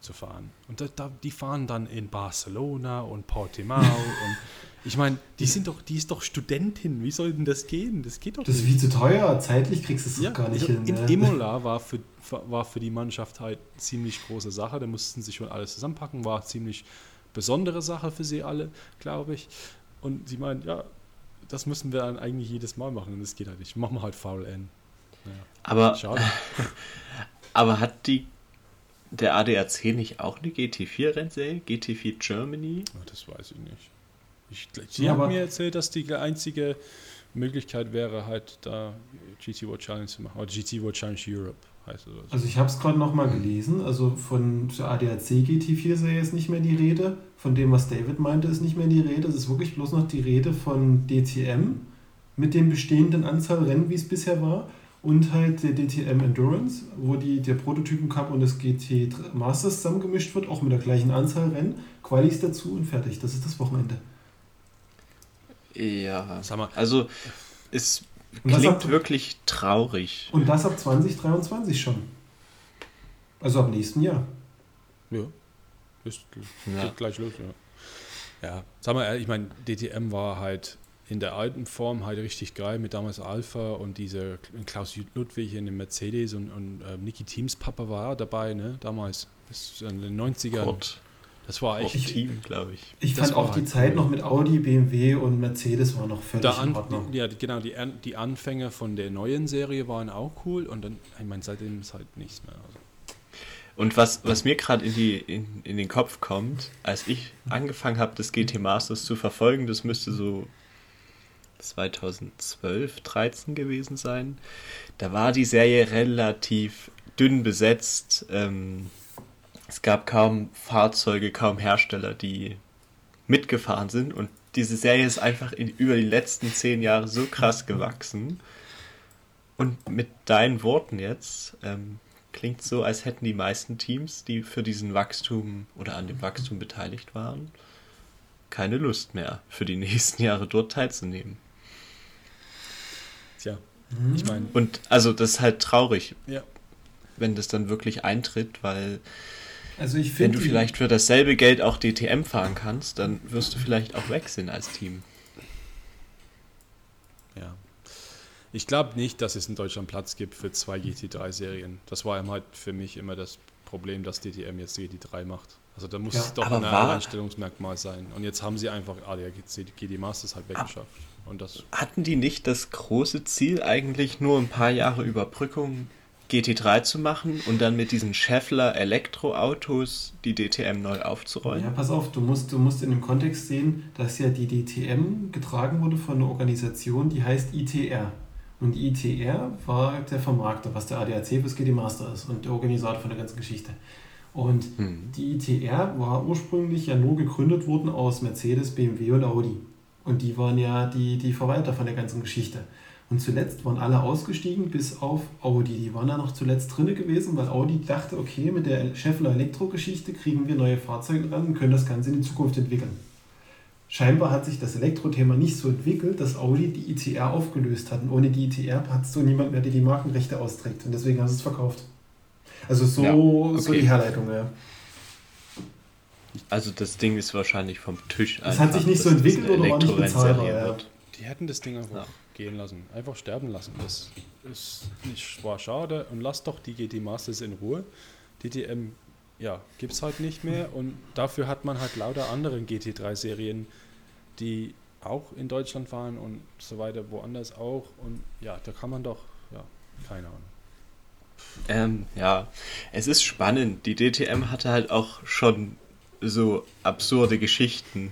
zu fahren. Und da, da, die fahren dann in Barcelona und Portimao [LAUGHS] und ich meine, die sind doch, die ist doch Studentin. Wie soll denn das gehen? Das geht doch Das ist nicht. viel zu teuer. Zeitlich kriegst du es Ja, doch gar nicht also hin. in ne? Imola [LAUGHS] war für, war für die Mannschaft halt ziemlich große Sache. Da mussten sie schon alles zusammenpacken. War ziemlich besondere Sache für sie alle, glaube ich. Und sie meinen, ja, das müssen wir dann eigentlich jedes Mal machen. Und das geht halt nicht. Machen wir halt VLN. Naja, Aber, schade. [LAUGHS] aber hat die der ADAC nicht auch eine GT4-Rennserie? GT4 Germany? Ja, das weiß ich nicht. Ich, sie Ja, haben mir erzählt, dass die einzige Möglichkeit wäre, halt da GT World Challenge zu machen. Oder GT World Challenge Europe heißt es. oder so. Also ich habe es gerade nochmal gelesen. Also von der ADAC GT4-Serie ist nicht mehr die Rede. Von dem, was David meinte, ist nicht mehr die Rede. Es ist wirklich bloß noch die Rede von DTM mit den bestehenden Anzahl Rennen, wie es bisher war. Und halt der DTM Endurance, wo die, der Prototypen Cup und das GT Masters zusammengemischt wird, auch mit der gleichen Anzahl Rennen, Qualis dazu und fertig. Das ist das Wochenende. Ja. Sag mal, Also, es klingt hat- wirklich traurig. Und das ab 2023 schon. Also ab nächsten Jahr. Ja. Ist, ja. Geht gleich los, ja. Ja, sag mal, ich meine, DTM war halt in der alten Form halt richtig geil mit damals Alpha und diese Klaus Ludwig in dem Mercedes und, und äh, Niki Teams Papa war dabei, ne, damals. Das in den 90ern. Gott. Das war echt ich, Team, glaube ich. Ich das fand auch die halt Zeit cool. noch mit Audi, BMW und Mercedes war noch völlig da in Ordnung. Ja, genau, die, die Anfänge von der neuen Serie waren auch cool und dann, ich meine, seitdem ist halt nichts mehr. Also. Und was, was mir gerade in, in, in den Kopf kommt, als ich angefangen habe, das GT Masters zu verfolgen, das müsste so 2012, 13 gewesen sein, da war die Serie relativ dünn besetzt. Ähm, es gab kaum Fahrzeuge, kaum Hersteller, die mitgefahren sind. Und diese Serie ist einfach in, über die letzten zehn Jahre so krass gewachsen. Und mit deinen Worten jetzt ähm, klingt so, als hätten die meisten Teams, die für diesen Wachstum oder an dem Wachstum beteiligt waren, keine Lust mehr, für die nächsten Jahre dort teilzunehmen. Tja, ich meine. Und also das ist halt traurig, ja. wenn das dann wirklich eintritt, weil also ich Wenn du vielleicht für dasselbe Geld auch DTM fahren kannst, dann wirst du vielleicht auch wechseln als Team. Ja. Ich glaube nicht, dass es in Deutschland Platz gibt für zwei GT3-Serien. Das war halt für mich immer das Problem, dass DTM jetzt GT3 macht. Also da muss ja, es doch ein Alleinstellungsmerkmal sein. Und jetzt haben sie einfach ADAC GT Masters halt weggeschafft. Und das Hatten die nicht das große Ziel, eigentlich nur ein paar Jahre Überbrückung GT3 zu machen und dann mit diesen Scheffler Elektroautos die DTM neu aufzurollen? Ja, pass auf, du musst, du musst in dem Kontext sehen, dass ja die DTM getragen wurde von einer Organisation, die heißt ITR. Und ITR war der Vermarkter, was der ADAC fürs GT Master ist und der Organisator von der ganzen Geschichte. Und hm. die ITR war ursprünglich ja nur gegründet worden aus Mercedes, BMW und Audi. Und die waren ja die, die Verwalter von der ganzen Geschichte. Und zuletzt waren alle ausgestiegen, bis auf Audi. Die waren da noch zuletzt drinne gewesen, weil Audi dachte, okay, mit der Scheffler Elektro-Geschichte kriegen wir neue Fahrzeuge ran und können das Ganze in die Zukunft entwickeln. Scheinbar hat sich das Elektro-Thema nicht so entwickelt, dass Audi die ITR aufgelöst hat. Und ohne die ITR hat es so niemand mehr, der die Markenrechte austrägt. Und deswegen haben sie es verkauft. Also so, ja, okay. so die Herleitung, ja. Also das Ding ist wahrscheinlich vom Tisch. Es hat sich nicht so entwickelt oder war nicht bezahlbar. Ja. Die hätten das Ding einfach ja gehen lassen. Einfach sterben lassen. Das ist nicht, war schade. Und lasst doch die GT Masters in Ruhe. DTM, ja, gibt es halt nicht mehr. Und dafür hat man halt lauter andere GT3-Serien, die auch in Deutschland waren und so weiter, woanders auch. Und ja, da kann man doch, ja, keine Ahnung. Ähm, ja, es ist spannend. Die DTM hatte halt auch schon so absurde Geschichten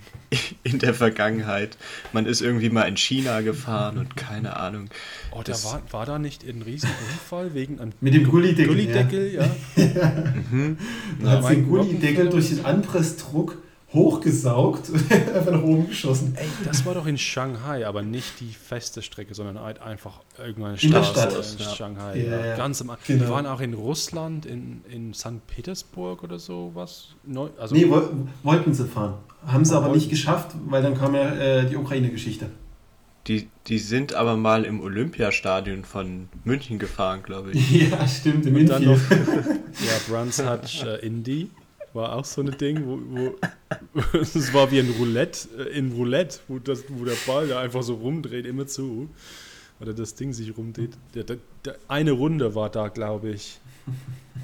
in der Vergangenheit. Man ist irgendwie mal in China gefahren und keine Ahnung. Oh, da war, war da nicht ein Riesenunfall wegen einem Mit dem Gullideckel? Gullideckel, ja. [LAUGHS] ja. mhm. Da hat den Gullideckel durch den Anpressdruck hochgesaugt und [LAUGHS] einfach nach oben geschossen. Ey, das war doch in Shanghai, aber nicht die feste Strecke, sondern halt einfach irgendeine Straße in, in Shanghai. Ja, ja. Ganz am, genau. Wir waren auch in Russland, in, in St. Petersburg oder sowas. Neu, also nee, wollten sie fahren. Haben sie aber nicht geschafft, weil dann kam ja äh, die Ukraine-Geschichte. Die, die sind aber mal im Olympiastadion von München gefahren, glaube ich. [LAUGHS] Ja, stimmt, in München. [LAUGHS] ja, Bruns hat äh, Indy war auch so ein Ding, wo, wo [LAUGHS] es war wie ein Roulette, äh, in Roulette, wo, das, wo der Ball da einfach so rumdreht, immer zu. Oder das Ding sich rumdreht. Der, der, der eine Runde war da, glaube ich.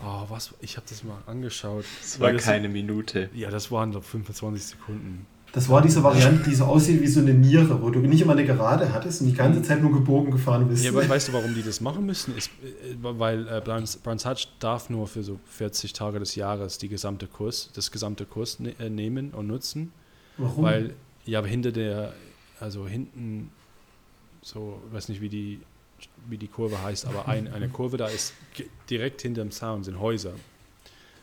Oh, was? Ich habe das mal angeschaut. Es war keine Minute. Ja, das waren doch 25 Sekunden. Das war diese Variante, die so aussieht wie so eine Niere, wo du nicht immer eine Gerade hattest und die ganze Zeit nur gebogen gefahren bist. Ja, aber weißt du, warum die das machen müssen? Ist, äh, weil äh, Brands Hatch darf nur für so 40 Tage des Jahres die gesamte Kurs, das gesamte Kurs ne äh, nehmen und nutzen. Warum? Weil, ja, hinter der, also hinten, so, ich weiß nicht, wie die, wie die Kurve heißt, aber ein, eine Kurve da ist direkt hinter dem Sound, sind Häuser.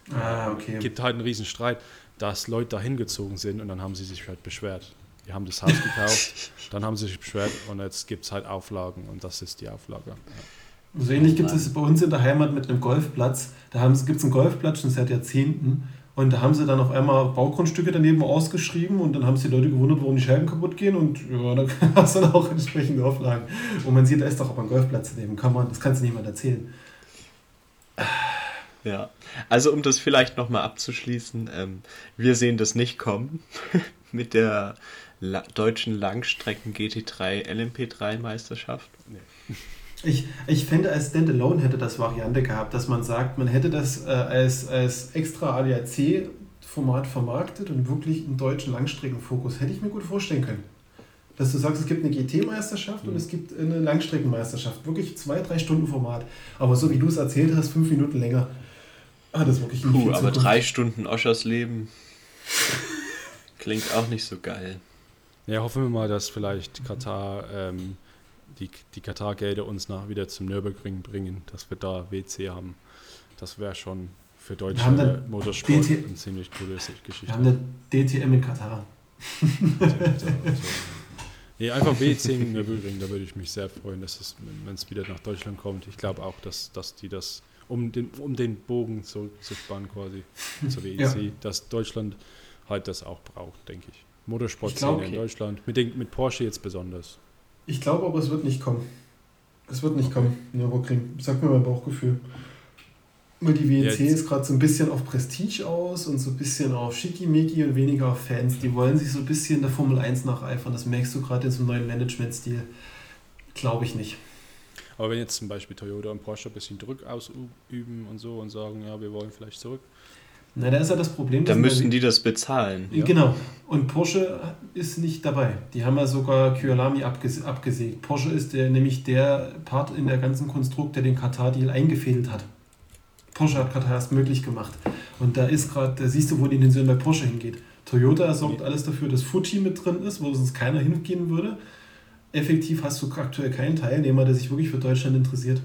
Ah, okay. Gibt halt einen riesen Streit dass Leute da hingezogen sind und dann haben sie sich halt beschwert. Die haben das Haus gekauft, [LAUGHS] dann haben sie sich beschwert und jetzt gibt es halt Auflagen und das ist die Auflage. Ja. So ähnlich gibt es bei uns in der Heimat mit einem Golfplatz. Da gibt es einen Golfplatz schon seit Jahrzehnten und da haben sie dann auf einmal Baugrundstücke daneben ausgeschrieben und dann haben sich die Leute gewundert, warum die Scheiben kaputt gehen und ja, da [LAUGHS] gab es dann auch entsprechende Auflagen. Und man sieht, da ist doch auch ein Golfplatz daneben. Kann man, das kannst du niemand erzählen. Ja, also um das vielleicht nochmal abzuschließen, ähm, wir sehen das nicht kommen [LAUGHS] mit der La deutschen Langstrecken GT3 LMP3 Meisterschaft. Nee. Ich, ich fände, als Standalone hätte das Variante gehabt, dass man sagt, man hätte das äh, als, als extra ADAC-Format vermarktet und wirklich einen deutschen Langstreckenfokus. Hätte ich mir gut vorstellen können. Dass du sagst, es gibt eine GT-Meisterschaft mhm. und es gibt eine Langstreckenmeisterschaft. Wirklich zwei, drei Stunden Format. Aber so wie du es erzählt hast, fünf Minuten länger. Ah, das ist wirklich Puh, aber drei Stunden Oschers Leben klingt auch nicht so geil. Ja, hoffen wir mal, dass vielleicht Katar ähm, die, die Katar-Gelder uns nach wieder zum Nürburgring bringen, dass wir da WC haben. Das wäre schon für deutsche Motorsport DT eine ziemlich coole Geschichte. Wir haben eine DTM in Katar. [LAUGHS] nee, einfach WC in Nürburgring, da würde ich mich sehr freuen, dass es, wenn es wieder nach Deutschland kommt. Ich glaube auch, dass, dass die das, um den, um den Bogen zurückzuspannen quasi zur WEC, ja. dass Deutschland halt das auch braucht, denke ich. Motorsport-Szene okay. in Deutschland, mit, den, mit Porsche jetzt besonders. Ich glaube aber, es wird nicht kommen. Es wird nicht kommen, Nürburgring. Sag mir mein Bauchgefühl. Weil die WEC Jetzt. ist gerade so ein bisschen auf Prestige aus und so ein bisschen auf Schickimicki und weniger auf Fans. Die wollen sich so ein bisschen der Formel 1 nacheifern. Das merkst du gerade in so einem neuen Management-Stil. Glaube ich nicht. Aber wenn jetzt zum Beispiel Toyota und Porsche ein bisschen Druck ausüben und so und sagen, ja, wir wollen vielleicht zurück, na, da ist ja das Problem. Da müssen die das bezahlen. Ja. Genau. Und Porsche ist nicht dabei. Die haben ja sogar Kyalami abges abgesägt. Porsche ist der, nämlich der Part in der ganzen Konstrukt, der den Katar-Deal eingefädelt hat. Porsche hat Katar erst möglich gemacht. Und da ist gerade, da siehst du, wo die Intention bei Porsche hingeht. Toyota sorgt alles dafür, dass Fuji mit drin ist, wo sonst keiner hingehen würde. Effektiv hast du aktuell keinen Teilnehmer, der sich wirklich für Deutschland interessiert.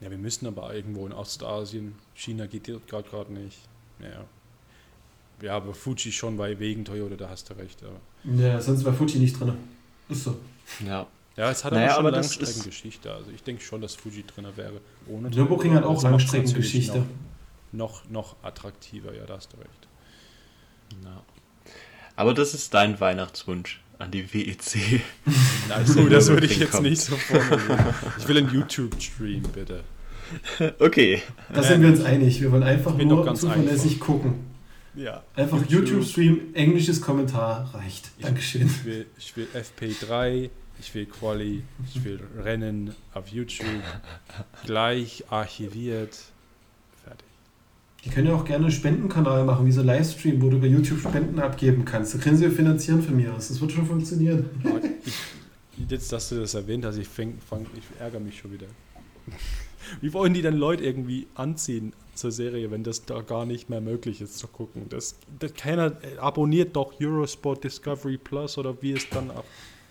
Ja, wir müssen aber irgendwo in Ostasien. China geht gerade gerade nicht. Ja. Ja, aber Fuji schon bei wegen Toyota, da hast du recht. Aber. Ja, sonst war Fuji nicht drin. Ist so. Ja. Ja, es hat naja, aber schon eine Langstreckengeschichte. Also ich denke schon, dass Fuji drin wäre. Ohne Nürburgring hat auch Langstreckengeschichte. Noch, noch, noch attraktiver, ja, da hast du recht. Na. Aber das ist dein Weihnachtswunsch an die WEC. Nein, das würde ich jetzt kommt. nicht so formulieren. Ich will einen YouTube-Stream, bitte. Okay. Da sind wir uns einig. Wir wollen einfach nur zuverlässig einfach. gucken. Ja. Einfach YouTube-Stream, YouTube englisches Kommentar reicht. Dankeschön. Ich will, ich will FP3, ich will Quali, ich will Rennen auf YouTube, gleich archiviert. Die können ja auch gerne einen Spendenkanal machen, wie so ein Livestream, wo du bei YouTube Spenden abgeben kannst. Da können sie ja finanzieren von mir aus. Das wird schon funktionieren. [LAUGHS] Ich, jetzt, dass du das erwähnt hast, ich, fäng, fang, ich ärgere mich schon wieder. [LAUGHS] Wie wollen die denn Leute irgendwie anziehen zur Serie, wenn das da gar nicht mehr möglich ist zu gucken? Das, das keiner äh, abonniert doch Eurosport Discovery Plus oder wie es dann ab.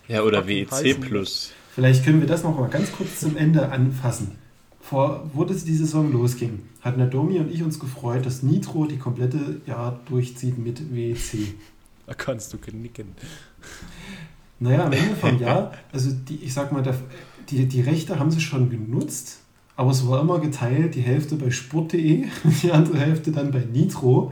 Ja, oder WEC Plus. Vielleicht können wir das noch mal ganz kurz zum Ende anfassen. Vor, wo das die Saison losging, hat Nadomi und ich uns gefreut, dass Nitro die komplette Jahr durchzieht mit WEC. Da kannst du knicken. Naja, am Ende vom Jahr, also die, ich sag mal, der, die, die Rechte haben sie schon genutzt aber es war immer geteilt, die Hälfte bei sport.de, die andere Hälfte dann bei Nitro.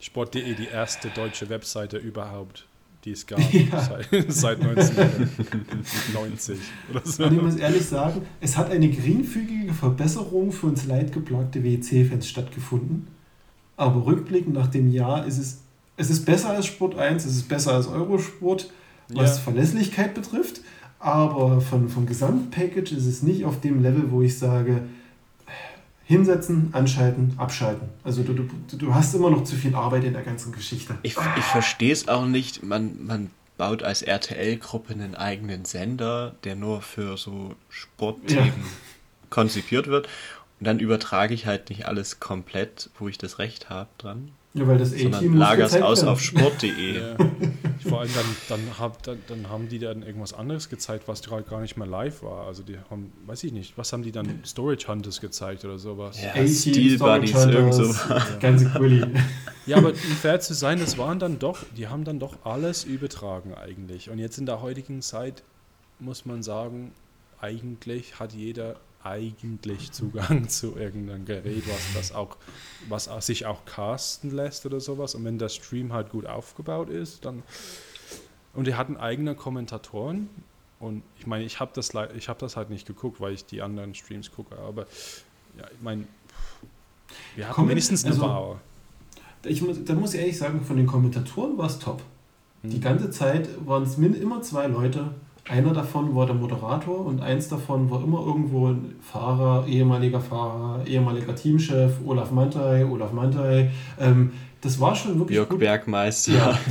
Sport.de, die erste deutsche Webseite überhaupt, die es gab [LAUGHS] ja. seit, seit 1990 oder so. Und ich muss ehrlich sagen, es hat eine geringfügige Verbesserung für uns leidgeplagte WEC-Fans stattgefunden. Aber rückblickend nach dem Jahr ist es, es ist besser als Sport 1, es ist besser als Eurosport, was ja. Verlässlichkeit betrifft. Aber von, vom Gesamtpackage ist es nicht auf dem Level, wo ich sage, hinsetzen, anschalten, abschalten. Also du, du, du hast immer noch zu viel Arbeit in der ganzen Geschichte. Ich, ich verstehe es auch nicht. Man, man baut als RTL-Gruppe einen eigenen Sender, der nur für so Sportthemen ja. konzipiert wird. Und dann übertrage ich halt nicht alles komplett, wo ich das Recht habe dran. Ja, weil das A-Team lagert aus auf sport.de. [LAUGHS] ja. Vor allem dann, dann, hab, dann, dann, haben die dann irgendwas anderes gezeigt, was gerade gar nicht mehr live war. Also die haben, weiß ich nicht, was haben die dann? Storage Hunters gezeigt oder sowas? Ja, Steel Buddies, irgend so. [LAUGHS] Ganze cool. Ja, aber um fair zu sein, das waren dann doch, die haben dann doch alles übertragen eigentlich. Und jetzt in der heutigen Zeit muss man sagen, eigentlich hat jeder eigentlich Zugang [LAUGHS] zu irgendeinem Gerät, was das auch, was sich auch casten lässt oder sowas. Und wenn der Stream halt gut aufgebaut ist, dann und die hatten eigene Kommentatoren. Und ich meine, ich habe das, ich hab das halt nicht geguckt, weil ich die anderen Streams gucke. Aber ja, ich meine, Wir hatten Kommen- wenigstens eine also- Bar. Ich muss, da muss ich ehrlich sagen, von den Kommentatoren war es top. Hm. Die ganze Zeit waren es immer zwei Leute. Einer davon war der Moderator und eins davon war immer irgendwo ein Fahrer, ehemaliger Fahrer, ehemaliger Teamchef, Olaf Mantai, Olaf Mantai. Ähm, das war schon wirklich Jörg gut. Bergmeister. Ja. [LAUGHS]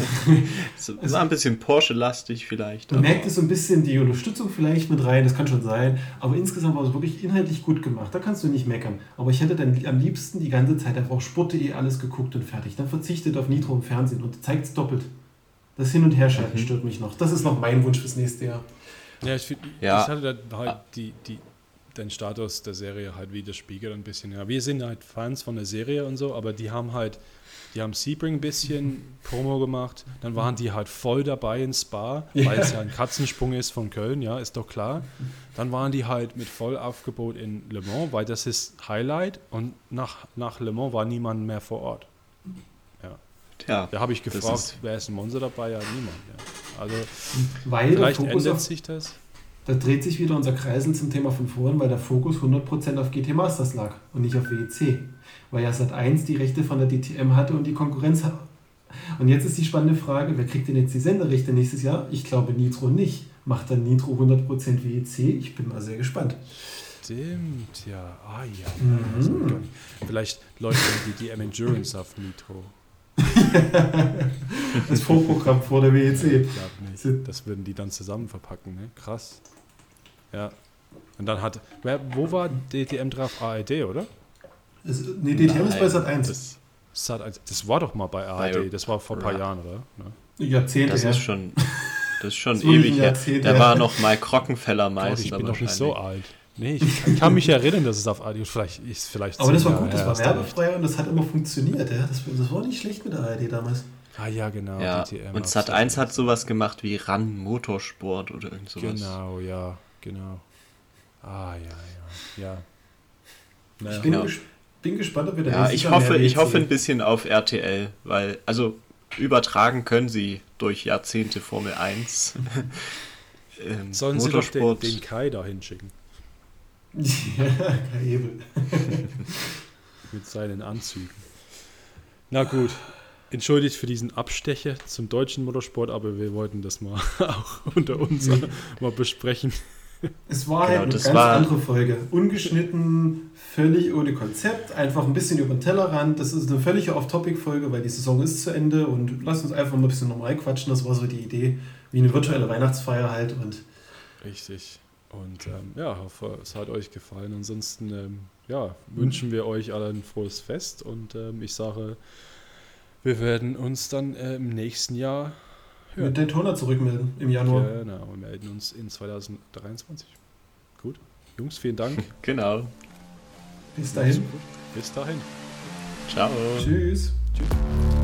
So, war ein bisschen Porsche-lastig vielleicht. Man merkt es so ein bisschen die Unterstützung vielleicht mit rein, das kann schon sein, aber insgesamt war es wirklich inhaltlich gut gemacht, da kannst du nicht meckern. Aber ich hätte dann am liebsten die ganze Zeit einfach auf Sport.de alles geguckt und fertig. Dann verzichtet auf Nitro im Fernsehen und zeigt es doppelt. Das Hin- und Herschalten Mhm. stört mich noch. Das ist noch mein Wunsch fürs nächste Jahr. Ja, ich, find, Ja. das hatte dann halt die, die, den Status der Serie halt widerspiegelt ein bisschen. Ja, wir sind halt Fans von der Serie und so, aber die haben halt, die haben Sebring ein bisschen [LAUGHS] Promo gemacht, dann waren die halt voll dabei in Spa, weil es ja ein Katzensprung ist von Köln, ja, ist doch klar. Dann waren die halt mit Vollaufgebot in Le Mans, weil das ist Highlight und nach, nach Le Mans war niemand mehr vor Ort. Tja, Da habe ich gefragt, ist- wer ist ein Monster dabei? Ja, niemand. Ja. Also Weil der vielleicht Fokus ändert auf, sich das. da dreht sich wieder unser Kreisel zum Thema von vorhin, weil der Fokus 100% auf GT Masters lag und nicht auf WEC. Weil ja Sat 1 die Rechte von der DTM hatte und die Konkurrenz hat. Und jetzt ist die spannende Frage, wer kriegt denn jetzt die Senderrechte nächstes Jahr? Ich glaube Nitro nicht. Macht dann Nitro 100% WEC? Ich bin mal sehr gespannt. Stimmt, ja. Ah ja. Mhm. Vielleicht läuft dann die DM Endurance auf Nitro. [LAUGHS] Das Vorprogramm vor der WEC. Das würden die dann zusammen verpacken, ne? Krass. Ja. Und dann hat. Wer, wo war DTM drauf? ARD, oder? Es, nee, DTM ist bei Nein, Sat 1. Das, Sat 1. Das war doch mal bei ARD. Das war vor ein paar Ja. Jahren, oder? Ne? Jahrzehnte das her. ist schon, das ist schon [LAUGHS] Das ewig her. Da war noch Mike Rockenfeller Gott, Meister ich bin doch nicht so alt. Nee, ich, ich kann mich [LAUGHS] erinnern, dass es auf ARD vielleicht ist. Vielleicht Aber das war gut, das war werbefrei und das hat immer funktioniert. Ja? Das, das war nicht schlecht mit der ARD damals. Ah ja, genau. Ja, DTM und Sat 1 Sat. hat sowas gemacht wie Run Motorsport oder irgend sowas. Genau, ja, genau. Ah, ja, ja, ja. Naja. Ich bin, Ja. ges bin gespannt, ob wir da Ja, ich hoffe, ich hoffe ein bisschen auf RTL, weil, also übertragen können sie durch Jahrzehnte Formel 1. ähm, Sollen sie doch den, Motorsport. den Kai da hinschicken ja, kein Hebel. [LAUGHS] mit seinen Anzügen. Na gut, entschuldigt für diesen Abstecher zum deutschen Motorsport, aber wir wollten das mal [LAUGHS] auch unter uns mal besprechen. Es war Genau, halt eine ganz war- andere Folge. Ungeschnitten, völlig ohne Konzept, einfach ein bisschen über den Tellerrand. Das ist eine völlige Off-Topic-Folge, weil die Saison ist zu Ende und lasst uns einfach mal ein bisschen normal quatschen. Das war so die Idee, wie eine virtuelle Weihnachtsfeier halt. Und Richtig. Und ähm, ja, hoffe, es hat euch gefallen. Ansonsten ähm, ja, wünschen wir euch alle ein frohes Fest und ähm, ich sage, wir werden uns dann äh, im nächsten Jahr hören. mit Daytona zurückmelden im Januar. Genau, wir melden uns in 2023. Gut. Jungs, vielen Dank. [LAUGHS] Genau. Bis dahin. Bis dahin. Ciao. Tschüss. Tschüss.